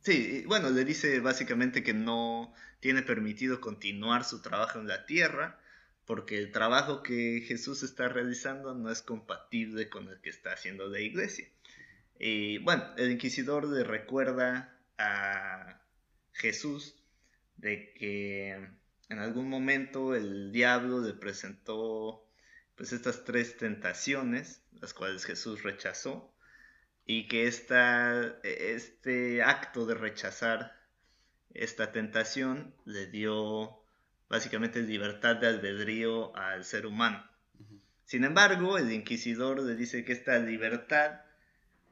Sí. bueno, le dice básicamente que no tiene permitido continuar su trabajo en la tierra porque el trabajo que Jesús está realizando no es compatible con el que está haciendo la iglesia. Y bueno, el inquisidor le recuerda a Jesús de que en algún momento el diablo le presentó pues estas tres tentaciones, las cuales Jesús rechazó, y que esta, este acto de rechazar esta tentación le dio básicamente libertad de albedrío al ser humano. Sin embargo, el inquisidor le dice que esta libertad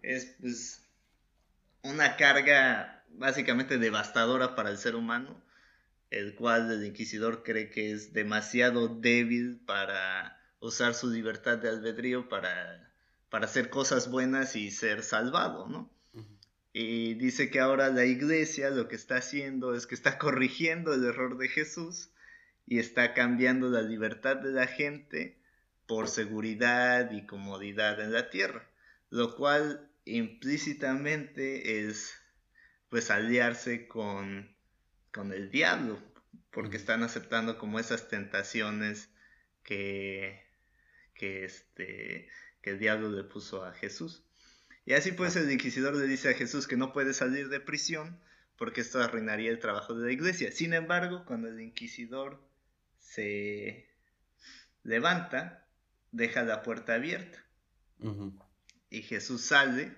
es pues, una carga básicamente devastadora para el ser humano, el cual el inquisidor cree que es demasiado débil para usar su libertad de albedrío para, para hacer cosas buenas y ser salvado, ¿no? Y dice que ahora la iglesia lo que está haciendo es que está corrigiendo el error de Jesús y está cambiando la libertad de la gente por seguridad y comodidad en la tierra, lo cual implícitamente es pues aliarse con, con el diablo, porque están aceptando como esas tentaciones que, que, este, que el diablo le puso a Jesús. Y así pues el inquisidor le dice a Jesús que no puede salir de prisión porque esto arruinaría el trabajo de la iglesia. Sin embargo, cuando el inquisidor se levanta, deja la puerta abierta. Y Jesús sale,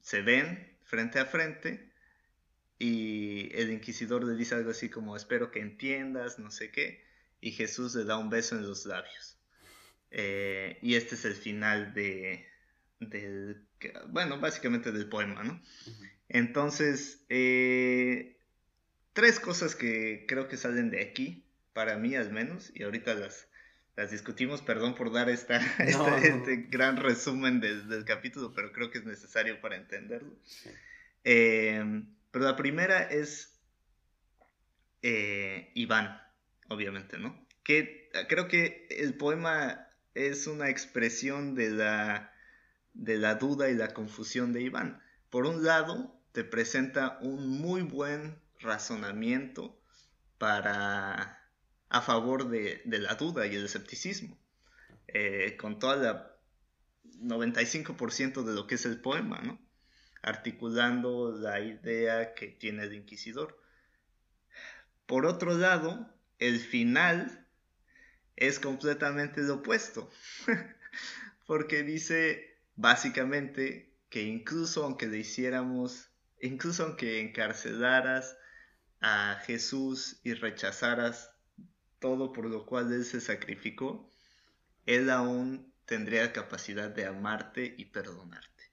se ven frente a frente y el inquisidor le dice algo así como espero que entiendas, no sé qué, y Jesús le da un beso en los labios. Eh, y este es el final de, del, bueno, básicamente del poema, ¿no? Entonces, eh, tres cosas que creo que salen de aquí, para mí al menos, y ahorita las, las discutimos, perdón por dar esta, [laughs] este gran resumen del, capítulo, pero creo que es necesario para entenderlo. Eh, pero la primera es Iván, obviamente, ¿no? Que creo que el poema es una expresión de la, de la duda y la confusión de Iván. Por un lado, te presenta un muy buen razonamiento para a favor de, la duda y el escepticismo, eh, con toda la 95% de lo que es el poema, ¿no? articulando la idea que tiene el inquisidor. Por otro lado, el final es completamente lo opuesto. [laughs] Porque dice básicamente que incluso aunque le hiciéramos, incluso aunque encarcelaras a Jesús y rechazaras todo por lo cual Él se sacrificó, Él aún tendría capacidad de amarte y perdonarte.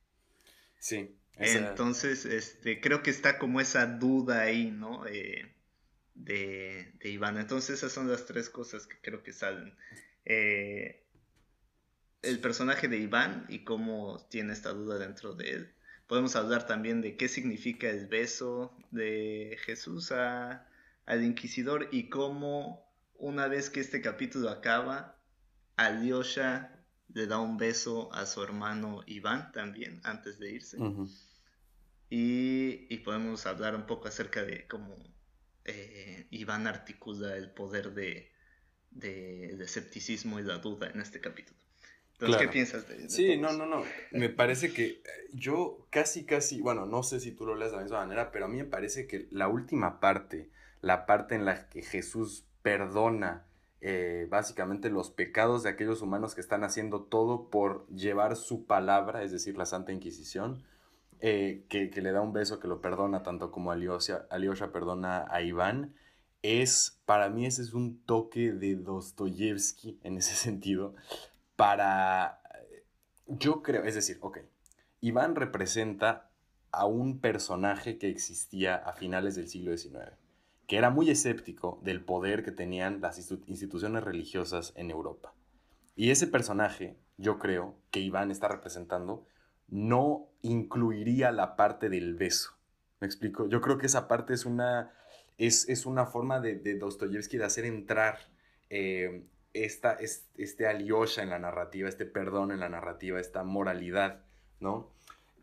Sí. Entonces, este, creo que está como esa duda ahí, ¿no? Eh, de, Iván. Entonces, esas son las tres cosas que creo que salen. Eh, el personaje de Iván y cómo tiene esta duda dentro de él. Podemos hablar también de qué significa el beso de Jesús a, al inquisidor y cómo una vez que este capítulo acaba, Alyosha le da un beso a su hermano Iván también antes de irse. y, podemos hablar un poco acerca de cómo eh, Iván articula el poder de, de, escepticismo y la duda en este capítulo. Entonces, ¿qué piensas de, eso? Sí, no, no, no. Me parece que eh, yo casi, casi, bueno, no sé si tú lo lees de la misma manera, pero a mí me parece que la última parte, la parte en la que Jesús perdona eh, básicamente los pecados de aquellos humanos que están haciendo todo por llevar su palabra, es decir, la Santa Inquisición, eh, que, le da un beso que lo perdona tanto como Alyosha, Alyosha perdona a Iván, es, para mí ese es un toque de Dostoyevsky en ese [laughs] sentido, para, yo creo, es decir, ok, Iván representa a un personaje que existía a finales del siglo XIX que era muy escéptico del poder que tenían las instituciones religiosas en Europa. Y ese personaje, yo creo, que Iván está representando, no incluiría la parte del beso. ¿Me explico? Yo creo que esa parte es una, es, una forma de, de Dostoyevsky de hacer entrar eh, esta, este Alyosha en la narrativa, este perdón en la narrativa, esta moralidad, ¿no?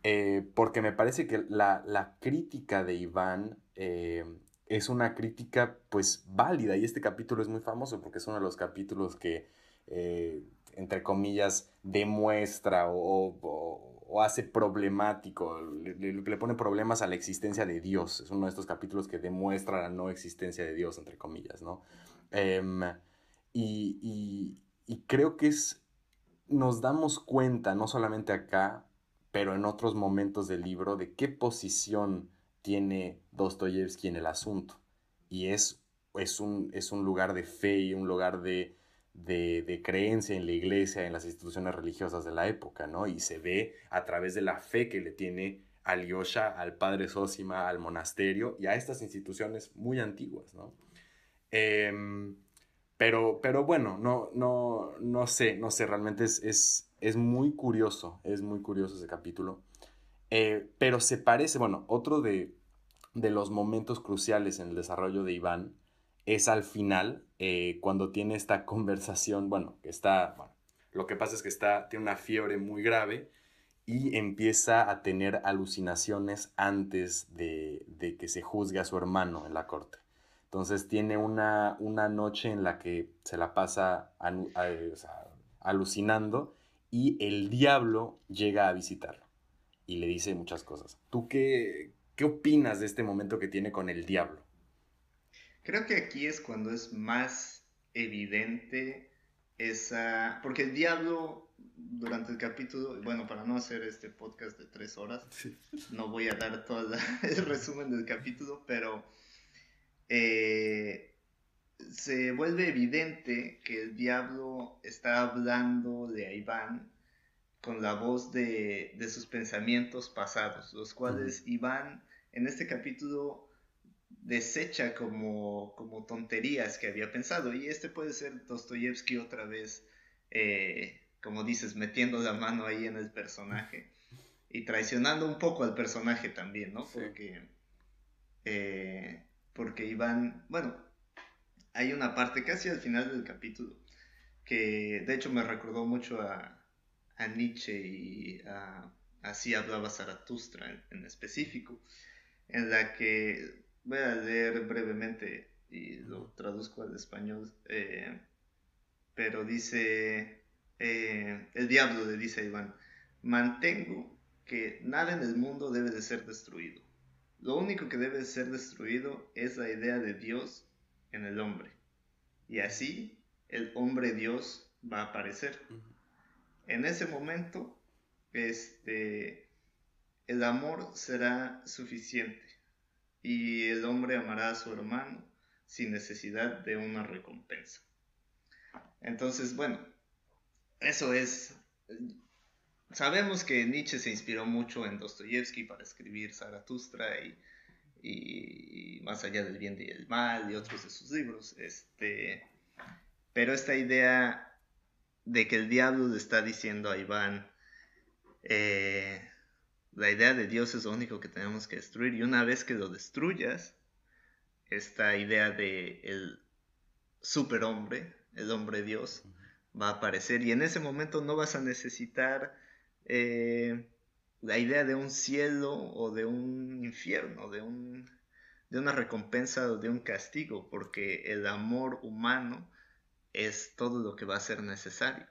Eh, porque me parece que la, crítica de Iván eh, es una crítica pues válida y este capítulo es muy famoso porque es uno de los capítulos que, eh, entre comillas, demuestra o, hace problemático, le, pone problemas a la existencia de Dios. Es uno de estos capítulos que demuestra la no existencia de Dios, entre comillas, ¿no? Em, y, y creo que es, nos damos cuenta, no solamente acá, pero en otros momentos del libro, de qué posición tiene Dostoyevsky en el asunto. Y es, es, un, es un lugar de fe y un lugar de, de, creencia en la iglesia, en las instituciones religiosas de la época, ¿no? Y se ve a través de la fe que le tiene Alyosha, al padre Sósima, al monasterio y a estas instituciones muy antiguas, ¿no? Em, pero, pero bueno, no, no, no sé, no sé, realmente es, es, es muy curioso, es muy curioso ese capítulo. Eh, pero se parece, bueno, otro de, de los momentos cruciales en el desarrollo de Iván es al final, eh, cuando tiene esta conversación, bueno, que está, bueno, lo que pasa es que está, tiene una fiebre muy grave y empieza a tener alucinaciones antes de, que se juzgue a su hermano en la corte. Entonces tiene una, una noche en la que se la pasa alucinando y el diablo llega a visitarlo y le dice muchas cosas. ¿Tú qué, ¿Qué opinas de este momento que tiene con el diablo? Creo que aquí es cuando es más evidente esa... Porque el diablo durante el capítulo, bueno, para no hacer este podcast de tres horas, no voy a dar todo [laughs] el resumen del capítulo, pero eh, se vuelve evidente que el diablo está hablando de Iván con la voz de, sus pensamientos pasados, los cuales Iván en este capítulo desecha como, como tonterías que había pensado. Y este puede ser Dostoyevsky otra vez, eh, como dices, metiendo la mano ahí en el personaje y traicionando un poco al personaje también, ¿no? Porque, eh, porque Iván, bueno, hay una parte casi al final del capítulo que de hecho me recordó mucho a, a Nietzsche y a, así hablaba Zaratustra en específico en la que voy a leer brevemente y lo traduzco al español, eh, pero dice, eh, el diablo le dice a Iván, mantengo que nada en el mundo debe de ser destruido. Lo único que debe de ser destruido es la idea de Dios en el hombre. Y así el hombre Dios va a aparecer. En ese momento, este, el amor será suficiente y el hombre amará a su hermano sin necesidad de una recompensa. Entonces, bueno, eso es... Sabemos que Nietzsche se inspiró mucho en Dostoyevsky para escribir Zaratustra y, y, Más allá del bien y el mal y otros de sus libros. Este, pero esta idea de que el diablo le está diciendo a Iván, eh, la idea de Dios es lo único que tenemos que destruir y una vez que lo destruyas, esta idea de el superhombre, el hombre Dios, va a aparecer y en ese momento no vas a necesitar eh, la idea de un cielo o de un infierno, de, un, de una recompensa o de un castigo, porque el amor humano es todo lo que va a ser necesario.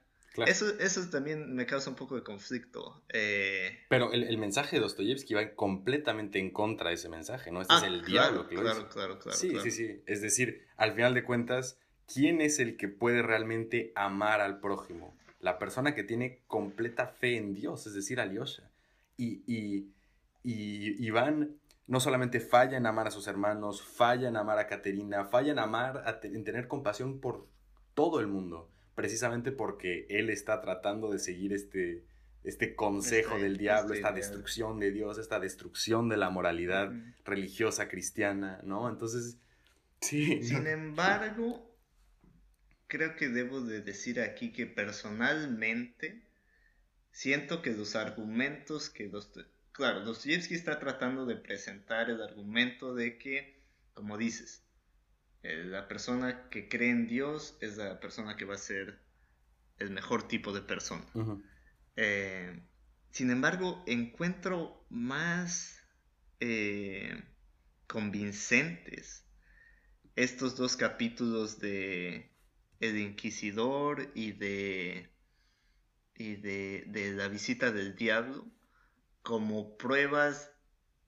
Eso, eso también me causa un poco de conflicto. Eh. Pero el, mensaje de Dostoyevsky va completamente en contra de ese mensaje, ¿no? Este es ah, el diablo claro, claro, claro, Sí, sí, sí. Es decir, al final de cuentas, ¿quién es el que puede realmente amar al prójimo? La persona que tiene completa fe en Dios, es decir, Alyosha. Y, y, y Iván no solamente falla en amar a sus hermanos, falla en amar a Caterina, falla en amar, en tener compasión por todo el mundo precisamente porque él está tratando de seguir este, este consejo este, del diablo, este esta destrucción de Dios, esta destrucción de la moralidad religiosa cristiana, ¿no? Entonces, sí. Sin [laughs] embargo, creo que debo de decir aquí que personalmente siento que los argumentos que... claro, Dostoyevsky está tratando de presentar el argumento de que, como dices, eh, la persona que cree en Dios es la persona que va a ser el mejor tipo de persona. Eh, sin embargo, encuentro más eh, convincentes estos dos capítulos de El Inquisidor y de, y de, de la visita del diablo como pruebas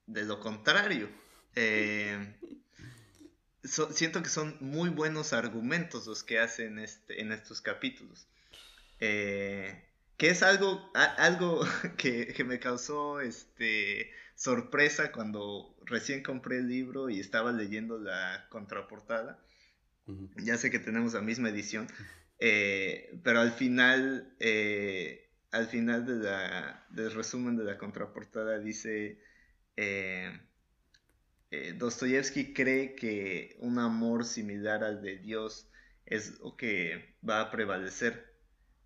de lo contrario. Eh, [laughs] siento que son muy buenos argumentos los que hacen este, en estos capítulos. Eh, que es algo, algo [laughs] que, me causó este, sorpresa cuando recién compré el libro y estaba leyendo la contraportada. Ya sé que tenemos la misma edición, eh, pero al final, eh, al final de la, del resumen de la contraportada dice eh, Dostoyevsky cree que un amor similar al de Dios es lo que va a prevalecer,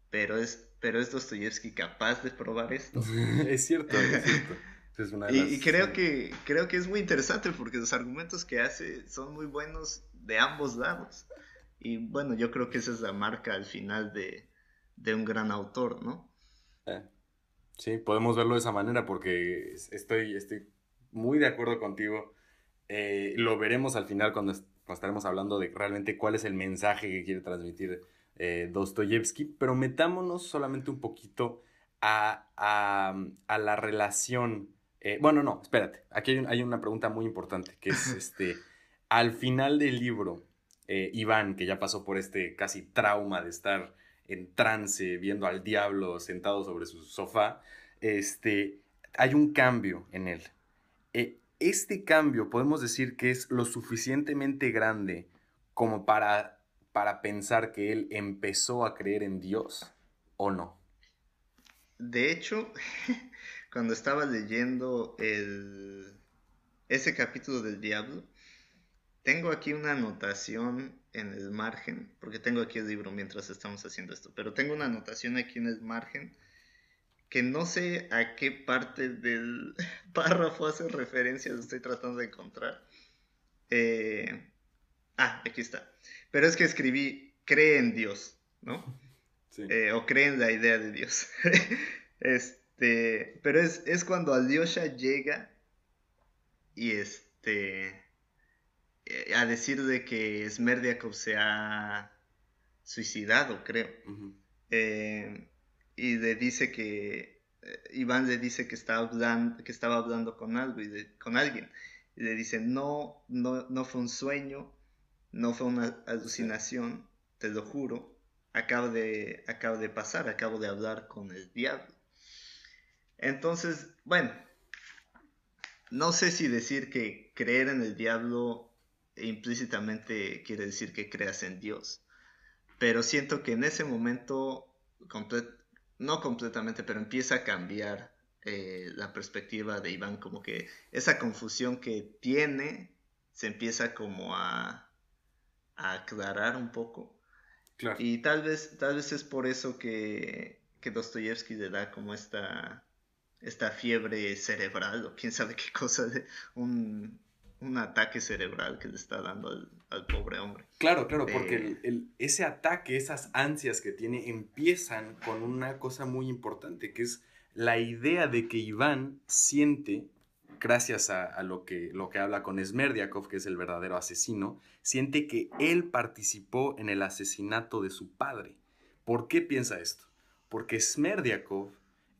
pero es, pero es Dostoyevsky capaz de probar esto. [laughs] es cierto, es [laughs] cierto. y, creo que creo que es muy interesante porque los argumentos que hace son muy buenos de ambos lados. Y bueno, yo creo que esa es la marca al final de, un gran autor, ¿no? Eh, sí, podemos verlo de esa manera porque estoy, estoy muy de acuerdo contigo eh, lo veremos al final cuando, estaremos hablando de realmente cuál es el mensaje que quiere transmitir eh, Dostoyevsky, pero metámonos solamente un poquito a, la relación. Eh, bueno, no, espérate, aquí hay, una pregunta muy importante, que es [laughs] este, al final del libro, Iván, que ya pasó por este casi trauma de estar en trance viendo al diablo sentado sobre su sofá, este, hay un cambio en él este cambio podemos decir que es lo suficientemente grande como para, para pensar que él empezó a creer en Dios o no. De hecho, [laughs] cuando estaba leyendo ese capítulo del diablo, tengo aquí una anotación en el margen, porque tengo aquí el libro mientras estamos haciendo esto, pero tengo una anotación aquí en el margen que no sé a qué parte del [laughs] párrafo hace referencia, lo estoy tratando de encontrar. Eh, ah, aquí está. Pero es que escribí, cree en Dios, ¿no? Sí. Eh, o cree en la idea de Dios. [laughs] este, pero es, es cuando Alyosha llega y este eh, a decir de que Smerdiakov se ha suicidado, creo y le dice que eh, Iván le dice que estaba hablando, que estaba hablando con algo y con alguien y le dice no, no no fue un sueño no fue una alucinación te lo juro acabo de acabo de pasar acabo de hablar con el diablo entonces bueno no sé si decir que creer en el diablo implícitamente quiere decir que creas en Dios. Pero siento que en ese momento, no completamente, pero empieza a cambiar eh, la perspectiva de Iván, como que esa confusión que tiene se empieza como a, aclarar un poco. Y tal vez, tal vez es por eso que, que Dostoyevsky le da como esta esta fiebre cerebral o quién sabe qué cosa, de un, ataque cerebral que le está dando al, pobre hombre. Claro, claro, porque eh, ese ataque, esas ansias que tiene, empiezan con una cosa muy importante, que es la idea de que Iván siente, gracias a, lo, que, lo que habla con Smerdiakov, que es el verdadero asesino, siente que él participó en el asesinato de su padre. ¿Por qué piensa esto? Porque Smerdiakov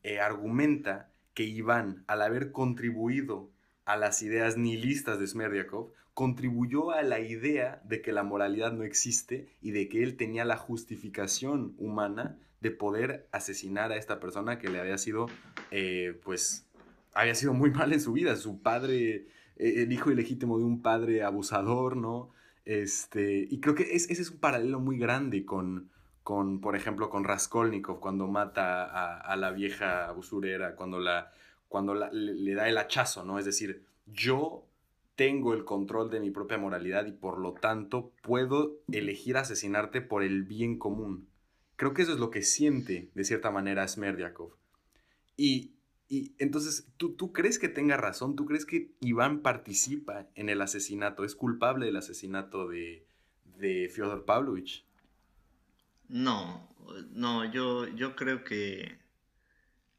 eh, argumenta que Iván, al haber contribuido a las ideas nihilistas de Smerdiakov, contribuyó a la idea de que la moralidad no existe y de que él tenía la justificación humana de poder asesinar a esta persona que le había sido, eh, pues, había sido muy mal en su vida. Su padre, eh, el hijo ilegítimo de un padre abusador, ¿no? Este, y creo que ese es un paralelo muy grande con, con, por ejemplo, con Raskolnikov cuando mata a, la vieja usurera, cuando, la, cuando le, da el hachazo, ¿no? Es decir, yo tengo el control de mi propia moralidad y por lo tanto puedo elegir asesinarte por el bien común. Creo que eso es lo que siente, de cierta manera, Smerdiakov. Y, y entonces, ¿tú, ¿tú crees que tenga razón? ¿Tú crees que Iván participa en el asesinato? ¿Es culpable del asesinato de, de Fyodor Pavlovich? No, no, yo, yo creo que.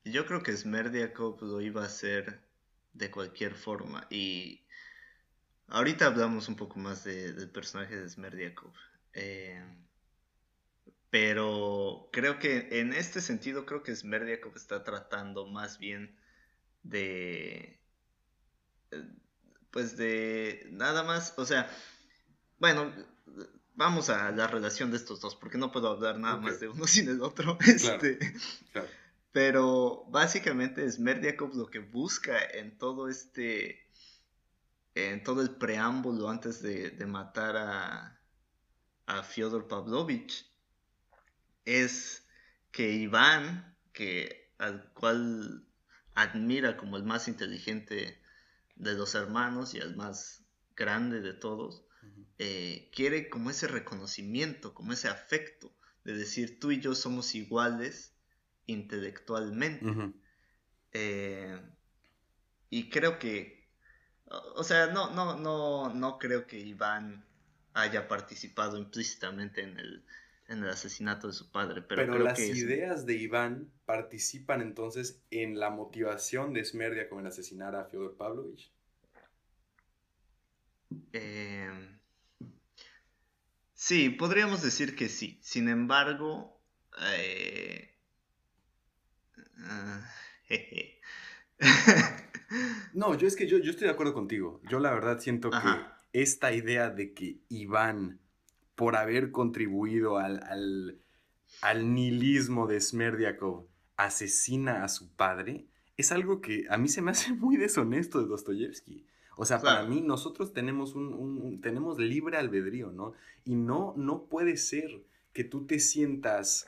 Yo creo que Smerdiakov lo iba a hacer de cualquier forma. Y ahorita hablamos un poco más del personaje de Smerdiakov. Eh, pero creo que en este sentido, creo que Smerdiakov está tratando más bien de. Pues de nada más. O sea, bueno, vamos a la relación de estos dos, porque no puedo hablar nada más de uno [laughs] sin el otro. Este, Pero básicamente es Merdiakov lo que busca en todo este, en todo el preámbulo antes de, matar a, a Fyodor Pavlovich, es que Iván, que, al cual admira como el más inteligente de los hermanos y el más grande de todos, eh, quiere como ese reconocimiento, como ese afecto de decir tú y yo somos iguales intelectualmente. Eh, y creo que, o sea, no, no, no, no creo que Iván haya participado implícitamente en el, en el asesinato de su padre. Pero, las ideas de Iván participan entonces en la motivación de Smerdia como en asesinar a Fyodor Pavlovich. Eh, Sí, podríamos decir que sí. Sin embargo, eh, ah, [laughs] no, yo es que yo, yo, estoy de acuerdo contigo. Yo la verdad siento que esta idea de que Iván, por haber contribuido al, al, al nihilismo de Smerdiakov, asesina a su padre, es algo que a mí se me hace muy deshonesto de Dostoyevsky. O sea, para mí nosotros tenemos un, tenemos libre albedrío, ¿no? Y no, no puede ser que tú te sientas,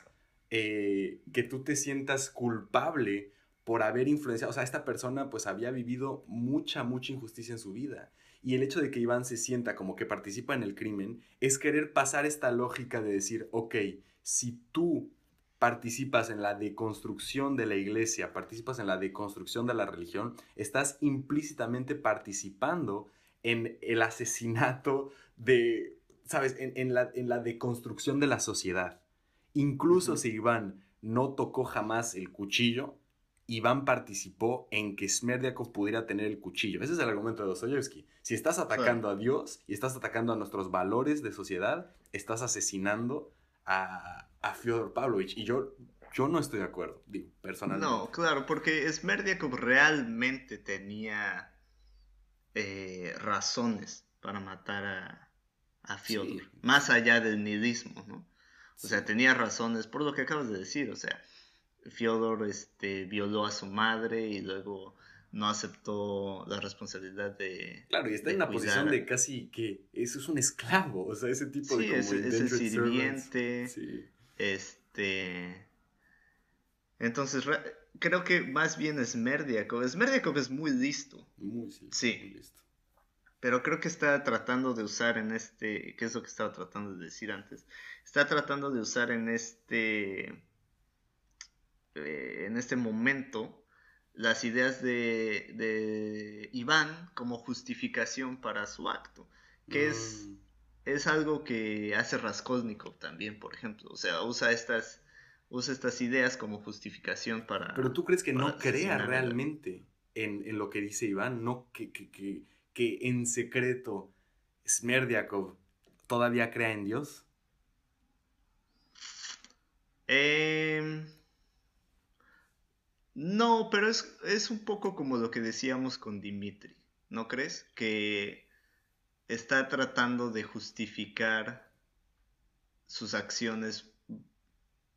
eh, que tú te sientas culpable por haber influenciado, o sea, esta persona pues había vivido mucha, mucha injusticia en su vida. Y el hecho de que Iván se sienta como que participa en el crimen es querer pasar esta lógica de decir, ok, si tú participas en la deconstrucción de la iglesia, participas en la deconstrucción de la religión, estás implícitamente participando en el asesinato de, ¿sabes? En, la, en la, deconstrucción de la sociedad. Incluso si Iván no tocó jamás el cuchillo, Iván participó en que Smerdiakov pudiera tener el cuchillo. Ese es el argumento de Dostoyevsky. Si estás atacando a Dios y estás atacando a nuestros valores de sociedad, estás asesinando a, a Fyodor Pavlovich. Y yo, yo no estoy de acuerdo, digo, personalmente. No, claro, porque Smerdiakov realmente tenía eh, razones para matar a, a Fyodor, más allá del nihilismo, ¿no? O sea, tenía razones, por lo que acabas de decir, o sea, Fyodor este, violó a su madre y luego no aceptó la responsabilidad de. Claro, y está en una posición de casi que eso es un esclavo, o sea, ese tipo de como es, es sirviente. Sí. Este. Entonces, creo que más bien es Merdiakov. Smerdiakov es muy listo. Muy, sí, Muy listo. Pero creo que está tratando de usar en este. ¿Qué es lo que estaba tratando de decir antes? Está tratando de usar en este. Eh, en este momento las ideas de, de, Iván como justificación para su acto, que es, mm. es algo que hace Raskolnikov también, por ejemplo, o sea, usa estas, usa estas ideas como justificación para... Pero tú crees que no crea realmente en, en, lo que dice Iván, no que, que, que, que en secreto Smerdiakov todavía crea en Dios? Eh, no, pero es, un poco como lo que decíamos con Dimitri, ¿no crees? Que está tratando de justificar sus acciones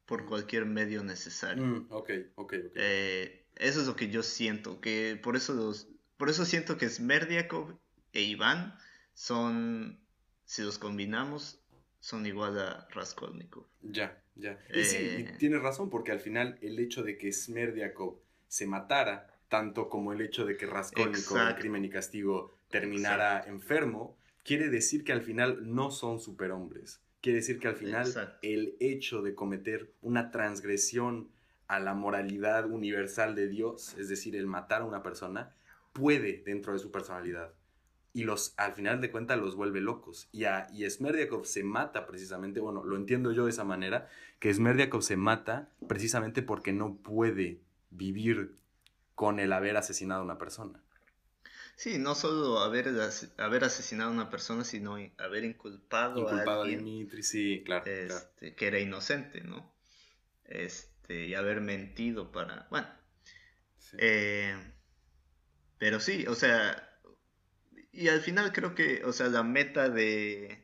por cualquier medio necesario. Mm, ok, ok, ok. Eh, eso es lo que yo siento, que por eso los, por eso siento que Smerdiakov e Iván son, si los combinamos, son igual a Raskolnikov. Ya, ya. Y sí, eh, tienes razón, porque al final el hecho de que Smerdiakov se matara, tanto como el hecho de que Raskolnikov en Crimen y Castigo terminara enfermo, quiere decir que al final no son superhombres. Quiere decir que al final el hecho de cometer una transgresión a la moralidad universal de Dios, es decir, el matar a una persona, puede dentro de su personalidad y los, al final de cuentas los vuelve locos. Y, a, y Smerdiakov se mata precisamente, bueno, lo entiendo yo de esa manera, que Smerdiakov se mata precisamente porque no puede vivir con el haber asesinado a una persona. Sí, no solo haber, haber asesinado a una persona, sino haber inculpado, a, alguien, Dimitri, sí, claro, este, que era inocente, ¿no? Este, y haber mentido para, bueno. Eh, pero sí, o sea, y al final creo que, o sea, la meta de,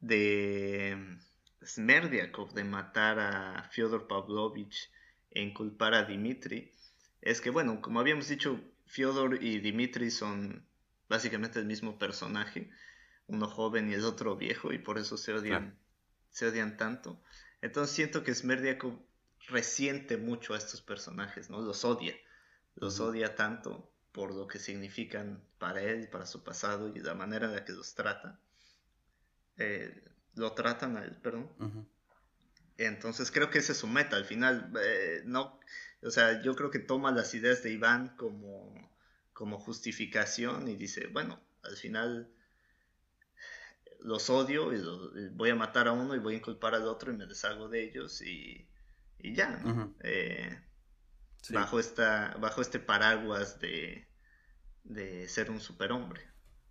de Smerdiakov de matar a Fyodor Pavlovich e inculpar a Dimitri es que, bueno, como habíamos dicho, Fyodor y Dimitri son básicamente el mismo personaje, uno joven y el otro viejo, y por eso se odian, se odian tanto. Entonces siento que Smerdiakov resiente mucho a estos personajes, ¿no? Los odia, los odia tanto por lo que significan para él, para su pasado y la manera en la que los trata. Eh, lo tratan a él, perdón. Entonces creo que ese es su meta. Al final, eh, no, o sea, yo creo que toma las ideas de Iván como, como justificación y dice, bueno, al final los odio y, voy a matar a uno y voy a inculpar al otro y me deshago de ellos y, ya, ¿no? Bajo, esta, bajo este paraguas de, de ser un superhombre.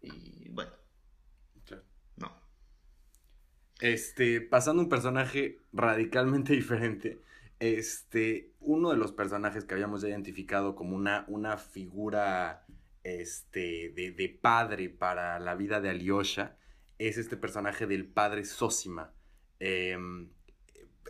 Y bueno, no. Este, pasando un personaje radicalmente [laughs] diferente. Este, uno de los personajes que habíamos identificado como una, una figura este, de, padre para la vida de Alyosha es este personaje del padre Sosima. Em,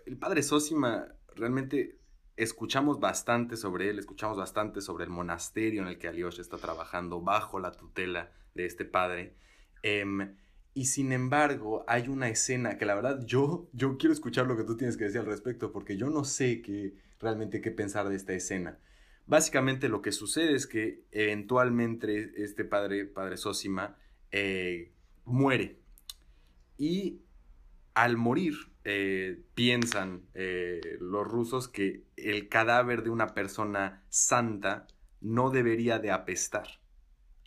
el padre Sosima realmente escuchamos bastante sobre él, escuchamos bastante sobre el monasterio en el que Alyosha está trabajando bajo la tutela de este padre. Em, y sin embargo, hay una escena que la verdad yo, yo quiero escuchar lo que tú tienes que decir al respecto, porque yo no sé qué, realmente qué pensar de esta escena. Básicamente lo que sucede es que eventualmente este padre, padre Sosima, eh, muere. Y al morir, eh, piensan eh, los rusos que el cadáver de una persona santa no debería de apestar.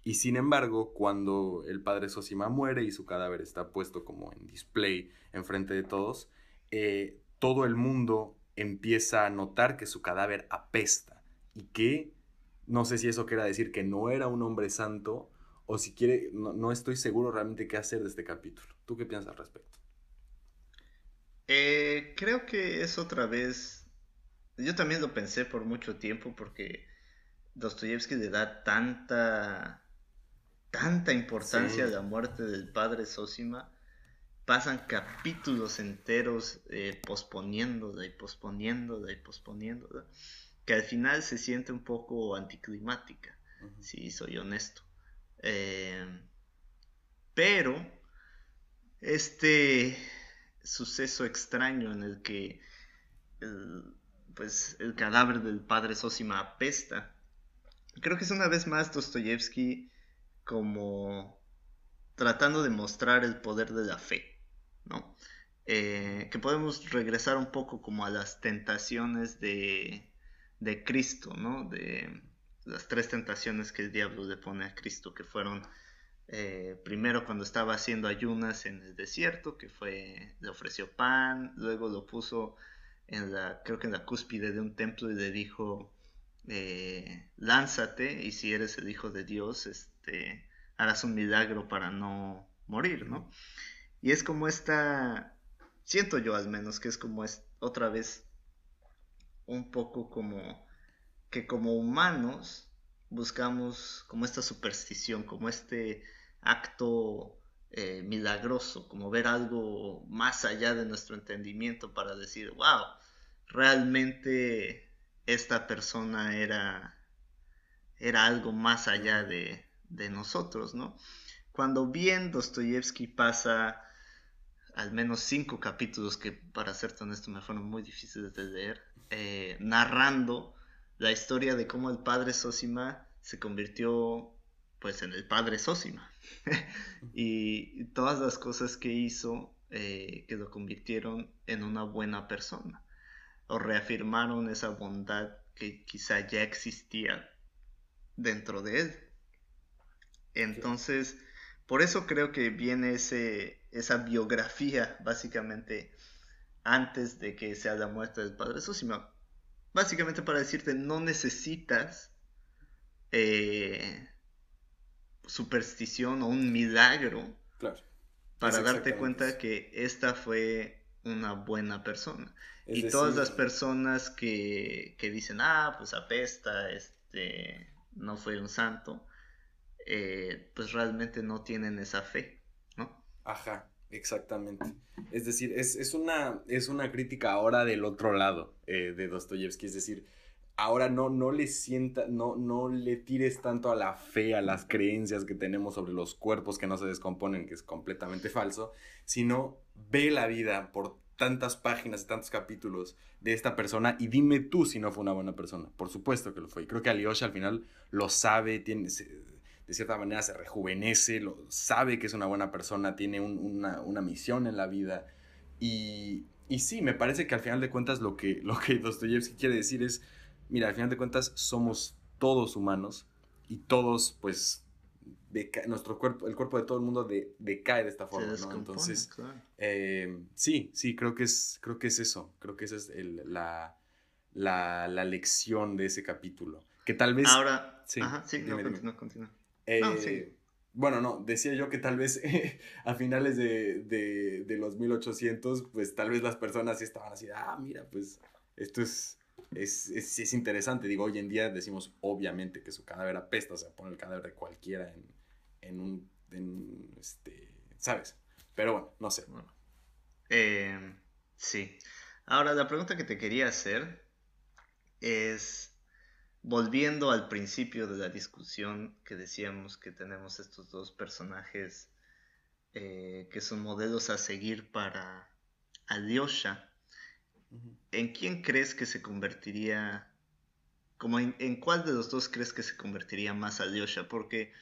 Y sin embargo, cuando el padre Sosima muere y su cadáver está puesto como en display enfrente de todos, eh, todo el mundo empieza a notar que su cadáver apesta y que no sé si eso quiere decir que no era un hombre santo o si quiere, no, no estoy seguro realmente qué hacer de este capítulo. ¿Tú qué piensas al respecto? Eh, creo que es otra vez. Yo también lo pensé por mucho tiempo porque Dostoyevsky le da tanta tanta importancia a la muerte del padre Sosima. Pasan capítulos enteros eh, posponiéndola y posponiéndola y posponiéndola. que al final se siente un poco anticlimática, si soy honesto. Eh, pero este suceso extraño en el que el, pues, el cadáver del padre Sosima apesta, creo que es una vez más Dostoyevsky como tratando de mostrar el poder de la fe, ¿no? Eh, que podemos regresar un poco como a las tentaciones de, de Cristo, ¿no? De las tres tentaciones que el diablo le pone a Cristo, que fueron eh, primero cuando estaba haciendo ayunas en el desierto, que fue, le ofreció pan, luego lo puso en la, creo que en la cúspide de un templo y le dijo, eh, lánzate y si eres el hijo de Dios, este, harás un milagro para no morir, ¿no? Y es como esta, siento yo al menos que es como es, otra vez un poco como que como humanos buscamos como esta superstición, como este acto eh, milagroso, como ver algo más allá de nuestro entendimiento para decir, wow, realmente esta persona era, era algo más allá de, de nosotros, ¿no? Cuando bien Dostoyevsky pasa al menos cinco capítulos que, para ser honesto, me fueron muy difíciles de leer, eh, narrando la historia de cómo el padre Sosima se convirtió pues en el padre Sosima [laughs] y todas las cosas que hizo eh, que lo convirtieron en una buena persona o reafirmaron esa bondad que quizá ya existía dentro de él. Entonces, por eso creo que viene ese, esa biografía, básicamente, antes de que sea la muerte del padre Sosima. Básicamente para decirte, no necesitas eh, superstición o un milagro para darte cuenta que esta fue una buena persona. y todas las personas que, que, dicen, ah, pues apesta, este, no fue un santo, eh, pues realmente no tienen esa fe, ¿no? Ajá, exactamente. Es decir, es, una, es una crítica ahora del otro lado eh, de Dostoyevsky, es decir, ahora no, no le sienta, no, no le tires tanto a la fe, a las creencias que tenemos sobre los cuerpos que no se descomponen, que es completamente falso, sino ve la vida por tantas páginas y tantos capítulos de esta persona y dime tú si no fue una buena persona. Por supuesto que lo fue. Y creo que Alyosha al final lo sabe, tiene, de cierta manera se rejuvenece, lo, sabe que es una buena persona, tiene una, misión en la vida. Y, y, sí, me parece que al final de cuentas lo que, lo que Dostoyevsky quiere decir es, mira, al final de cuentas somos todos humanos y todos, pues, nuestro cuerpo, el cuerpo de todo el mundo decae de esta forma, ¿no? Entonces, eh, sí, sí, creo que es, creo que es eso, creo que esa es la, la, la, lección de ese capítulo. Que tal vez... Ahora, sí, ajá, sí, no, continúa, continúa. Eh, bueno, no, decía yo que tal vez [laughs] a finales de, los 1800, pues tal vez las personas sí estaban así, ah, mira, pues esto es, es, es, interesante. Digo, hoy en día decimos obviamente que su cadáver apesta, o sea, pone el cadáver de cualquiera en, un, este, ¿sabes? Pero bueno, no sé. Bueno. Eh, sí. Ahora, la pregunta que te quería hacer es, volviendo al principio de la discusión que decíamos que tenemos estos dos personajes eh, que son modelos a seguir para Alyosha, ¿en quién crees que se convertiría, como en, cuál de los dos crees que se convertiría más Alyosha? Porque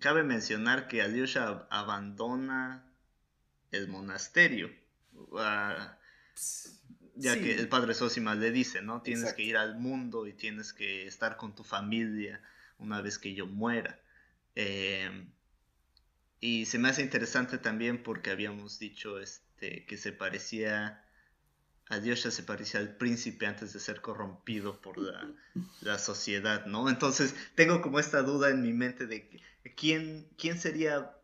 cabe mencionar que Alyosha abandona el monasterio. Uh, ya que el padre Sosima le dice, ¿no? Tienes que ir al mundo y tienes que estar con tu familia una vez que yo muera. Eh, y se me hace interesante también porque habíamos dicho este, que se parecía a Dios ya se parecía al príncipe antes de ser corrompido por la, [laughs] la, sociedad, ¿no? Entonces tengo como esta duda en mi mente de quién, quién sería,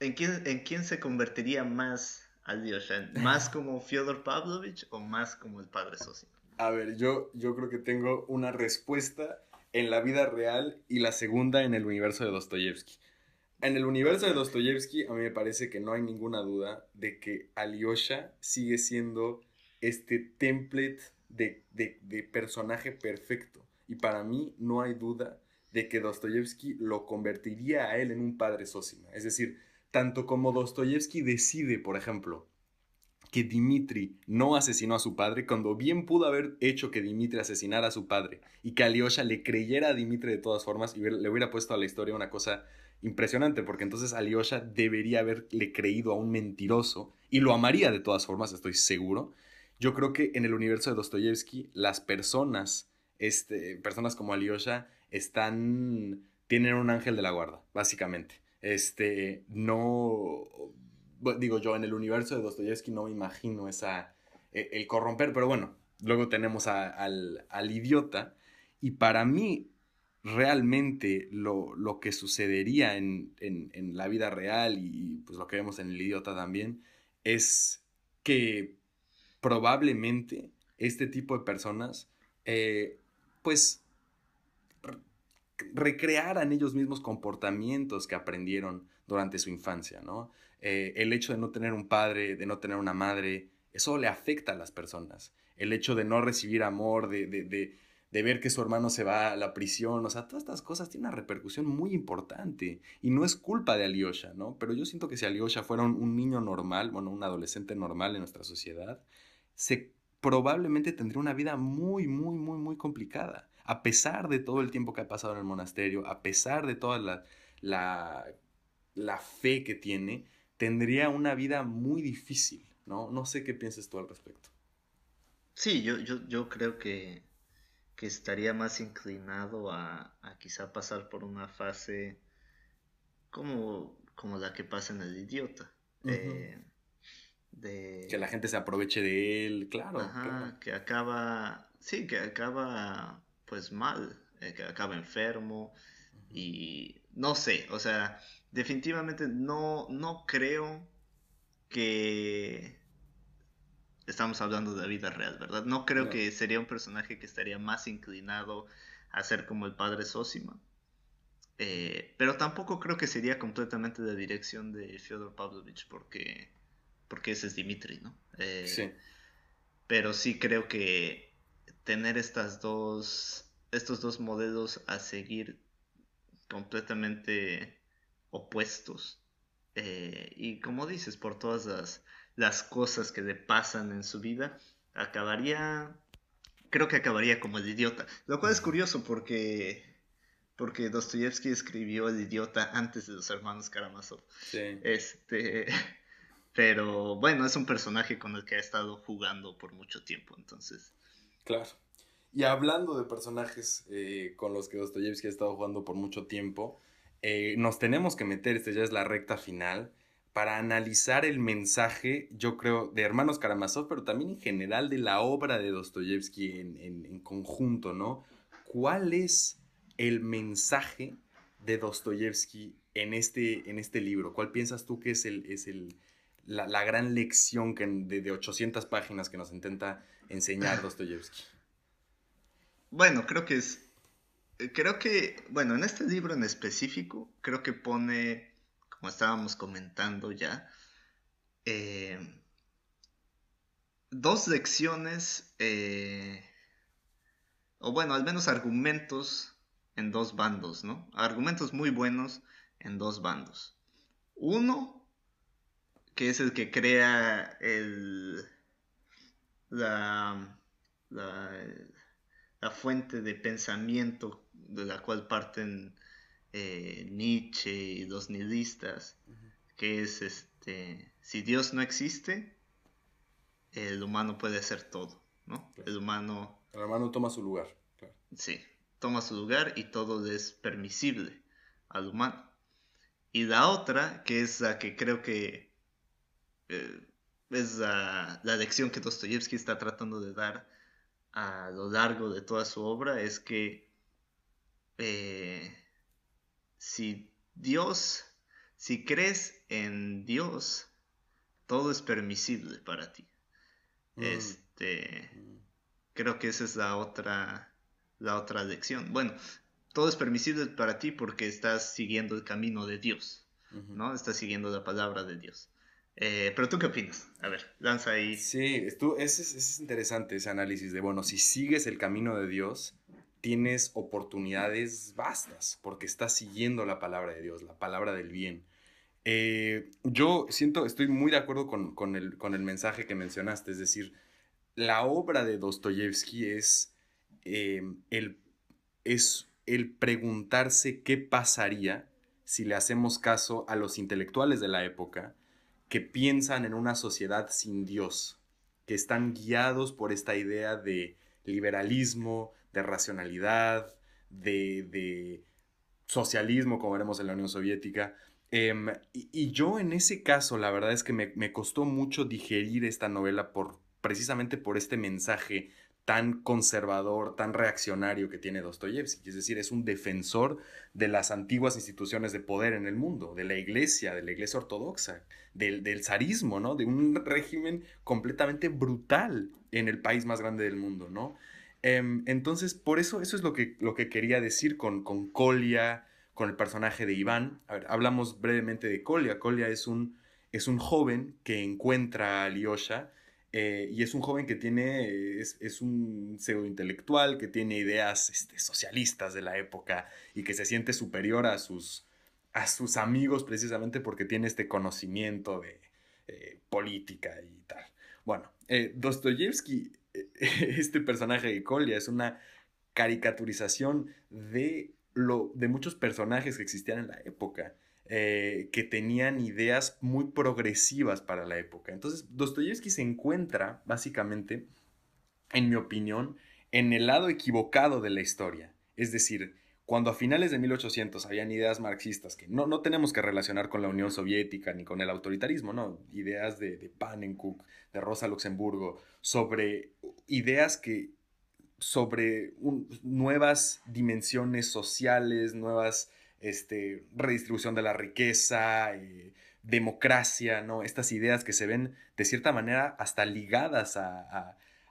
en quién, en quién se convertiría más Alyosha? ¿Más como Fyodor Pavlovich o más como el padre Sosima? A ver, yo, yo creo que tengo una respuesta en la vida real y la segunda en el universo de Dostoyevsky. En el universo de Dostoyevsky, a mí me parece que no hay ninguna duda de que Alyosha sigue siendo este template de, de, personaje perfecto. Y para mí no hay duda de que Dostoyevsky lo convertiría a él en un padre Sósima. Es decir, tanto como Dostoyevsky decide, por ejemplo, que Dimitri no asesinó a su padre, cuando bien pudo haber hecho que Dimitri asesinara a su padre y que Alyosha le creyera a Dimitri de todas formas y le hubiera puesto a la historia una cosa impresionante, porque entonces Alyosha debería haberle creído a un mentiroso y lo amaría de todas formas, estoy seguro. Yo creo que en el universo de Dostoyevsky las personas, este, personas como Alyosha, están, tienen un ángel de la guarda, básicamente. Este, no, digo yo, en el universo de Dostoyevsky no me imagino esa, e, el corromper, pero bueno, luego tenemos al, idiota y para mí realmente lo, que sucedería en, la vida real y pues lo que vemos en el idiota también es que probablemente este tipo de personas eh, pues recrearan ellos mismos comportamientos que aprendieron durante su infancia, ¿no? Eh, el hecho de no tener un padre, de no tener una madre, eso le afecta a las personas. El hecho de no recibir amor, de, de, de, ver que su hermano se va a la prisión, o sea, todas estas cosas tienen una repercusión muy importante. Y no es culpa de Alyosha, ¿no? Pero yo siento que si Alyosha fuera un, niño normal, bueno, un adolescente normal en nuestra sociedad, probablemente tendría una vida muy, muy, muy, muy complicada. A pesar de todo el tiempo que ha pasado en el monasterio, a pesar de toda la, la, la fe que tiene, tendría una vida muy difícil, ¿no? No sé qué piensas tú al respecto. Sí, yo, yo, yo creo que, que estaría más inclinado a, a, quizá pasar por una fase como, como la que pasa en el idiota. Eh, de... Que la gente se aproveche de él, claro, Ajá, que acaba, sí, que acaba pues mal, eh, que acaba enfermo y no sé, o sea, definitivamente no, no creo que estamos hablando de la vida real, ¿verdad? No creo que sería un personaje que estaría más inclinado a ser como el padre Sosima. Eh, pero tampoco creo que sería completamente de dirección de Fyodor Pavlovich porque, porque ese es Dimitri, ¿no? Eh, sí. Pero sí creo que tener estas dos, estos dos modelos a seguir completamente opuestos. Eh, y como dices, por todas las, las, cosas que le pasan en su vida, acabaría, creo que acabaría como el idiota. Lo cual es curioso porque, porque Dostoyevsky escribió El idiota antes de los hermanos Karamazov. Este, [laughs] pero bueno, es un personaje con el que ha estado jugando por mucho tiempo, entonces. Claro. Y hablando de personajes eh, con los que Dostoyevsky ha estado jugando por mucho tiempo, eh, nos tenemos que meter, esta ya es la recta final, para analizar el mensaje, yo creo, de Hermanos Karamazov, pero también en general de la obra de Dostoyevsky en, conjunto, ¿no? ¿Cuál es el mensaje de Dostoyevsky en este, en este libro? ¿Cuál piensas tú que es, el, es el, la, gran lección que de, de 800 páginas que nos intenta enseñar [laughs] Dostoyevsky? Bueno, creo que es eh, creo que, bueno, en este libro en específico, creo que pone, como estábamos comentando ya, eh, dos lecciones, eh, o bueno, al menos argumentos en dos bandos, ¿no? Argumentos muy buenos en dos bandos. Uno, que es el que crea el, la, la, la fuente de pensamiento de la cual parten eh, Nietzsche y los nihilistas, que es este, si Dios no existe, el humano puede hacer todo, ¿no? El humano... El humano toma su lugar. Sí, toma su lugar y todo es permisible al humano. Y la otra, que es la que creo que eh, es la, la, lección que Dostoyevsky está tratando de dar a lo largo de toda su obra, es que eh, si Dios, si crees en Dios, todo es permisible para ti. Mm. Este, mm. creo que esa es la otra, la otra lección. Bueno, todo es permisible para ti porque estás siguiendo el camino de Dios, ¿no? Estás siguiendo la palabra de Dios. Eh, pero tú qué opinas? A ver, lanza ahí. Sí, tú, ese, es, es interesante ese análisis de, bueno, si sigues el camino de Dios, tienes oportunidades vastas, porque estás siguiendo la palabra de Dios, la palabra del bien. Eh, yo siento, estoy muy de acuerdo con, el, con el mensaje que mencionaste, es decir, la obra de Dostoyevsky es, eh, el, es el preguntarse qué pasaría si le hacemos caso a los intelectuales de la época que piensan en una sociedad sin Dios, que están guiados por esta idea de liberalismo, de racionalidad, de, socialismo, como veremos en la Unión Soviética. Em, y, yo en ese caso, la verdad es que me, me costó mucho digerir esta novela por, precisamente por este mensaje tan conservador, tan reaccionario que tiene Dostoyevsky. Es decir, es un defensor de las antiguas instituciones de poder en el mundo, de la iglesia, de la iglesia ortodoxa, del, del zarismo, ¿no? De un régimen completamente brutal en el país más grande del mundo, ¿no? Em, entonces, por eso, eso es lo que, lo que quería decir con, con Kolia, con el personaje de Iván. Hablamos brevemente de Kolia. Kolia es un, es un joven que encuentra a Alyosha eh, y es un joven que tiene, es, un pseudo intelectual, que tiene ideas este, socialistas de la época y que se siente superior a sus, a sus amigos precisamente porque tiene este conocimiento de eh, política y tal. Bueno, eh, Dostoyevsky, [laughs] este personaje de Kolia es una caricaturización de, lo, de muchos personajes que existían en la época. Eh, que tenían ideas muy progresivas para la época. Entonces, Dostoyevsky se encuentra, básicamente, en mi opinión, en el lado equivocado de la historia. Es decir, cuando a finales de 1800 habían ideas marxistas que no, no tenemos que relacionar con la Unión Soviética ni con el autoritarismo, no, ideas de, de de Rosa Luxemburgo, sobre ideas que sobre nuevas dimensiones sociales, nuevas este, redistribución de la riqueza, eh, democracia, ¿no? Estas ideas que se ven de cierta manera hasta ligadas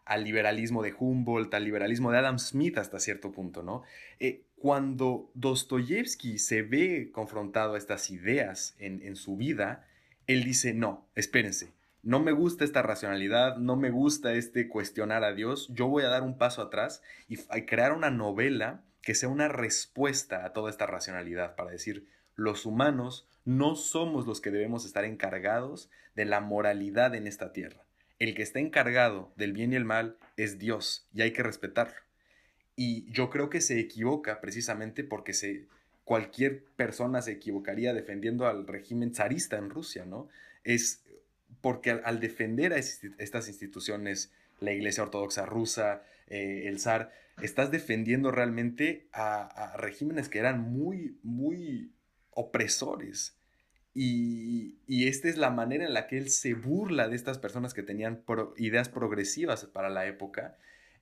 al liberalismo de Humboldt, al liberalismo de Adam Smith hasta cierto punto, ¿no? Eh, cuando Dostoyevsky se ve confrontado a estas ideas en, su vida, él dice, no, espérense, no me gusta esta racionalidad, no me gusta este cuestionar a Dios, yo voy a dar un paso atrás y crear una novela que sea una respuesta a toda esta racionalidad para decir, los humanos no somos los que debemos estar encargados de la moralidad en esta tierra. El que está encargado del bien y el mal es Dios y hay que respetarlo. Y yo creo que se equivoca precisamente porque cualquier persona se equivocaría defendiendo al régimen zarista en Rusia, ¿no? Es porque al, defender a estas instituciones, la Iglesia Ortodoxa rusa, eh, el zar, estás defendiendo realmente a, regímenes que eran muy, muy opresores. Y, esta es la manera en la que él se burla de estas personas que tenían ideas progresivas para la época.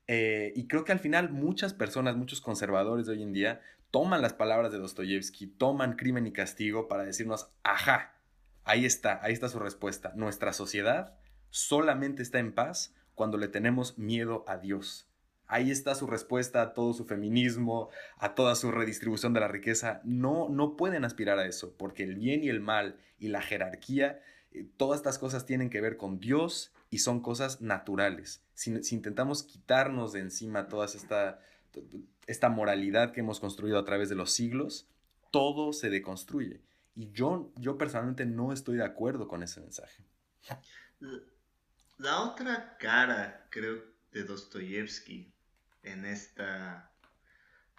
Eh, y creo que al final muchas personas, muchos conservadores de hoy en día, toman las palabras de Dostoyevsky, toman crimen y castigo para decirnos, ajá, ahí está, ahí está su respuesta. Nuestra sociedad solamente está en paz cuando le tenemos miedo a Dios. Ahí está su respuesta a todo su feminismo, a toda su redistribución de la riqueza. No, no pueden aspirar a eso, porque el bien y el mal y la jerarquía, eh, todas estas cosas tienen que ver con Dios y son cosas naturales. Si, intentamos quitarnos de encima toda esta, esta moralidad que hemos construido a través de los siglos, todo se deconstruye. Y yo, yo personalmente no estoy de acuerdo con ese mensaje. La otra cara, creo, de Dostoyevsky en, esta,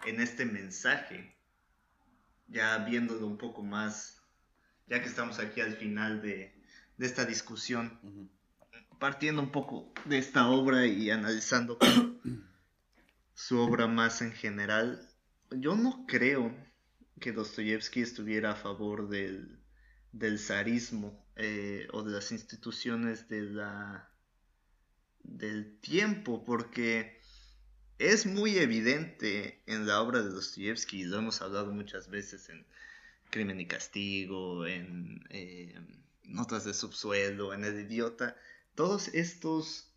en este mensaje, ya viéndolo un poco más, ya que estamos aquí al final de, esta discusión, partiendo un poco de esta obra y analizando [clears throat] su obra más en general, yo no creo que Dostoyevsky estuviera a favor del, del zarismo eh, o de las instituciones de la, del tiempo, porque es muy evidente en la obra de Dostoyevsky, lo hemos hablado muchas veces en Crimen y Castigo, en eh, Notas de Subsuelo, en El Idiota, todos estos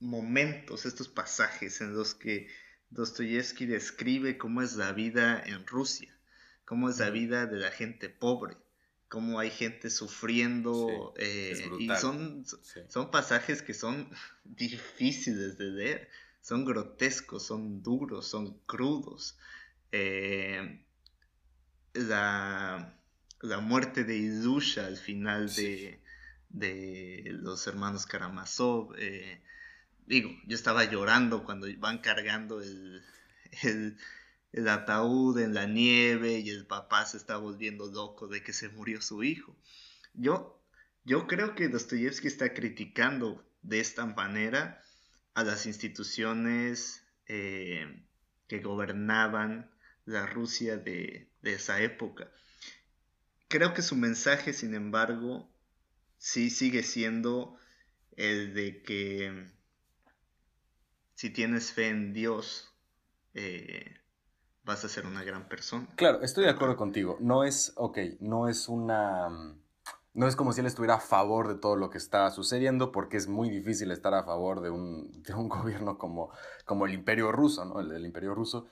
momentos, estos pasajes en los que Dostoyevsky describe cómo es la vida en Rusia, cómo es la vida de la gente pobre, cómo hay gente sufriendo. Eh, y son, son pasajes que son [laughs] difíciles de leer, son grotescos, son duros, son crudos. Eh, la, muerte de Idusha al final de, los hermanos Karamazov. Eh, digo, yo estaba llorando cuando van cargando el, el ataúd en la nieve y el papá se está volviendo loco de que se murió su hijo. Yo, yo creo que Dostoyevsky está criticando de esta manera a las instituciones eh, que gobernaban la Rusia de, de esa época. Creo que su mensaje, sin embargo, sí sigue siendo el de que si tienes fe en Dios, eh, vas a ser una gran persona. Claro, estoy de acuerdo contigo. No es, ok, no es una... No es como si él estuviera a favor de todo lo que está sucediendo, porque es muy difícil estar a favor de un, [laughs] gobierno como, como el imperio ruso, ¿no? El imperio ruso.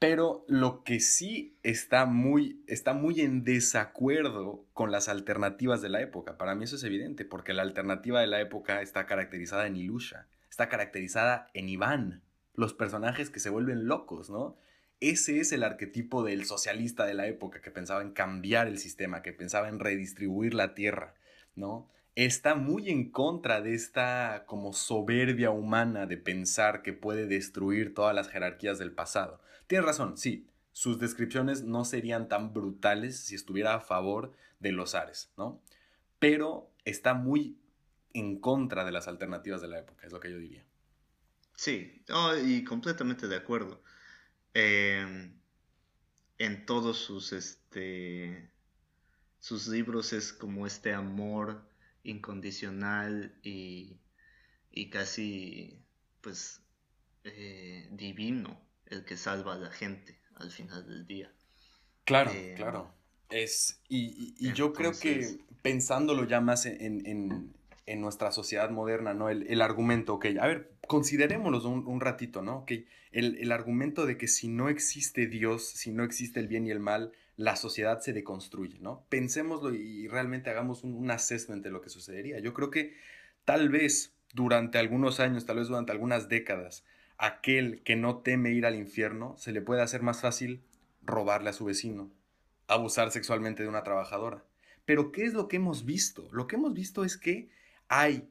Pero lo que sí está muy, está muy en desacuerdo con las alternativas de la época. Para mí eso es evidente, porque la alternativa de la época está caracterizada en Ilusha, está caracterizada en Iván, los personajes que se vuelven locos, ¿no? Ese es el arquetipo del socialista de la época que pensaba en cambiar el sistema, que pensaba en redistribuir la tierra, ¿no? Está muy en contra de esta como soberbia humana de pensar que puede destruir todas las jerarquías del pasado. Tienes razón, sí, sus descripciones no serían tan brutales si estuviera a favor de los Ares, ¿no? Pero está muy en contra de las alternativas de la época, es lo que yo diría. Sí, y completamente de acuerdo. Em, en todos sus, este, sus libros es como este amor incondicional y, casi pues eh, divino el que salva a la gente al final del día. Claro, em, claro. Es, y, yo creo que pensándolo ya más en, nuestra sociedad moderna, ¿no? El, el, argumento, ok, a ver, considerémoslo un, un ratito, ¿no? Ok, el, argumento de que si no existe Dios, si no existe el bien y el mal, la sociedad se deconstruye, ¿no? Pensémoslo y realmente hagamos un, un assessment de lo que sucedería. Yo creo que tal vez durante algunos años, tal vez durante algunas décadas, aquel que no teme ir al infierno, se le puede hacer más fácil robarle a su vecino, abusar sexualmente de una trabajadora. Pero ¿qué es lo que hemos visto? Lo que hemos visto es que hay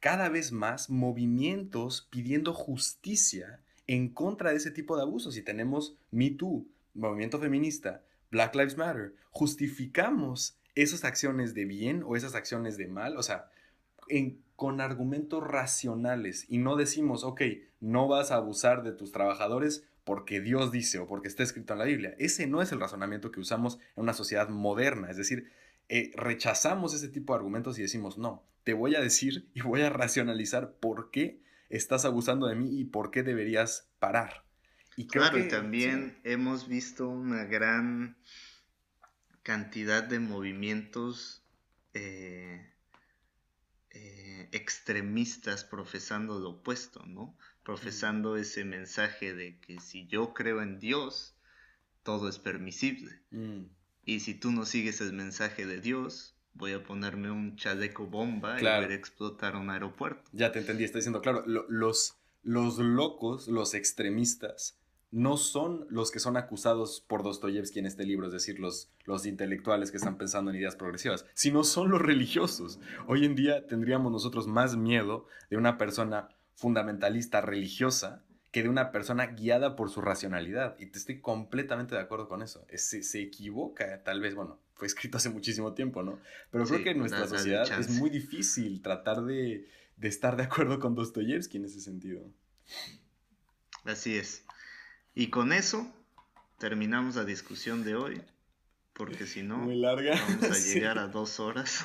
cada vez más movimientos pidiendo justicia en contra de ese tipo de abusos. Y tenemos Me Too, movimiento feminista, Black Lives Matter, justificamos esas acciones de bien o esas acciones de mal, o sea, con argumentos racionales y no decimos, ok, no vas a abusar de tus trabajadores porque Dios dice o porque está escrito en la Biblia. Ese no es el razonamiento que usamos en una sociedad moderna, es decir, eh, rechazamos ese tipo de argumentos y decimos, no, te voy a decir y voy a racionalizar por qué estás abusando de mí y por qué deberías parar. Y claro, y también hemos visto una gran cantidad de movimientos eh, eh, extremistas profesando lo opuesto, ¿no? Profesando mm. ese mensaje de que si yo creo en Dios, todo es permisible. Mm. Y si tú no sigues el mensaje de Dios, voy a ponerme un chaleco bomba y ver explotar un aeropuerto. Ya te entendí, está diciendo, claro, los, los locos, los extremistas, no son los que son acusados por Dostoyevsky en este libro, es decir, los, los intelectuales que están pensando en ideas progresivas, sino son los religiosos. Hoy en día tendríamos nosotros más miedo de una persona fundamentalista religiosa que de una persona guiada por su racionalidad. Y te estoy completamente de acuerdo con eso. Se, se equivoca, tal vez, bueno, fue escrito hace muchísimo tiempo, ¿no? Pero creo que en nuestra sociedad es muy difícil tratar de, de estar de acuerdo con Dostoyevsky en ese sentido. Así es. Y con eso terminamos la discusión de hoy. Porque si no, Muy larga. vamos a [laughs] llegar a dos horas.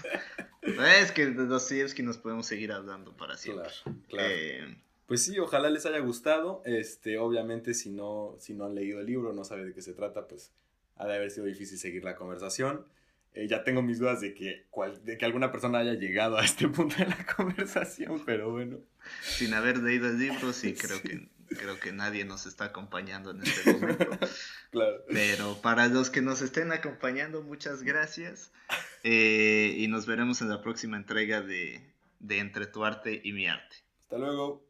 es que de Dostoyevsky nos podemos seguir hablando para siempre. Claro, claro. Eh, pues sí, ojalá les haya gustado. Este, obviamente, si no, si no han leído el libro, no saben de qué se trata, pues ha de haber sido difícil seguir la conversación. Eh, ya tengo mis dudas de que, de que alguna persona haya llegado a este [laughs] punto de la conversación, pero bueno. Sin haber leído el libro, sí, [laughs] creo que, creo que nadie nos está acompañando en este momento. [laughs] claro. Pero para los que nos estén acompañando, muchas gracias. Eh, y nos veremos en la próxima entrega de, de Entre tu arte y mi arte. Hasta luego.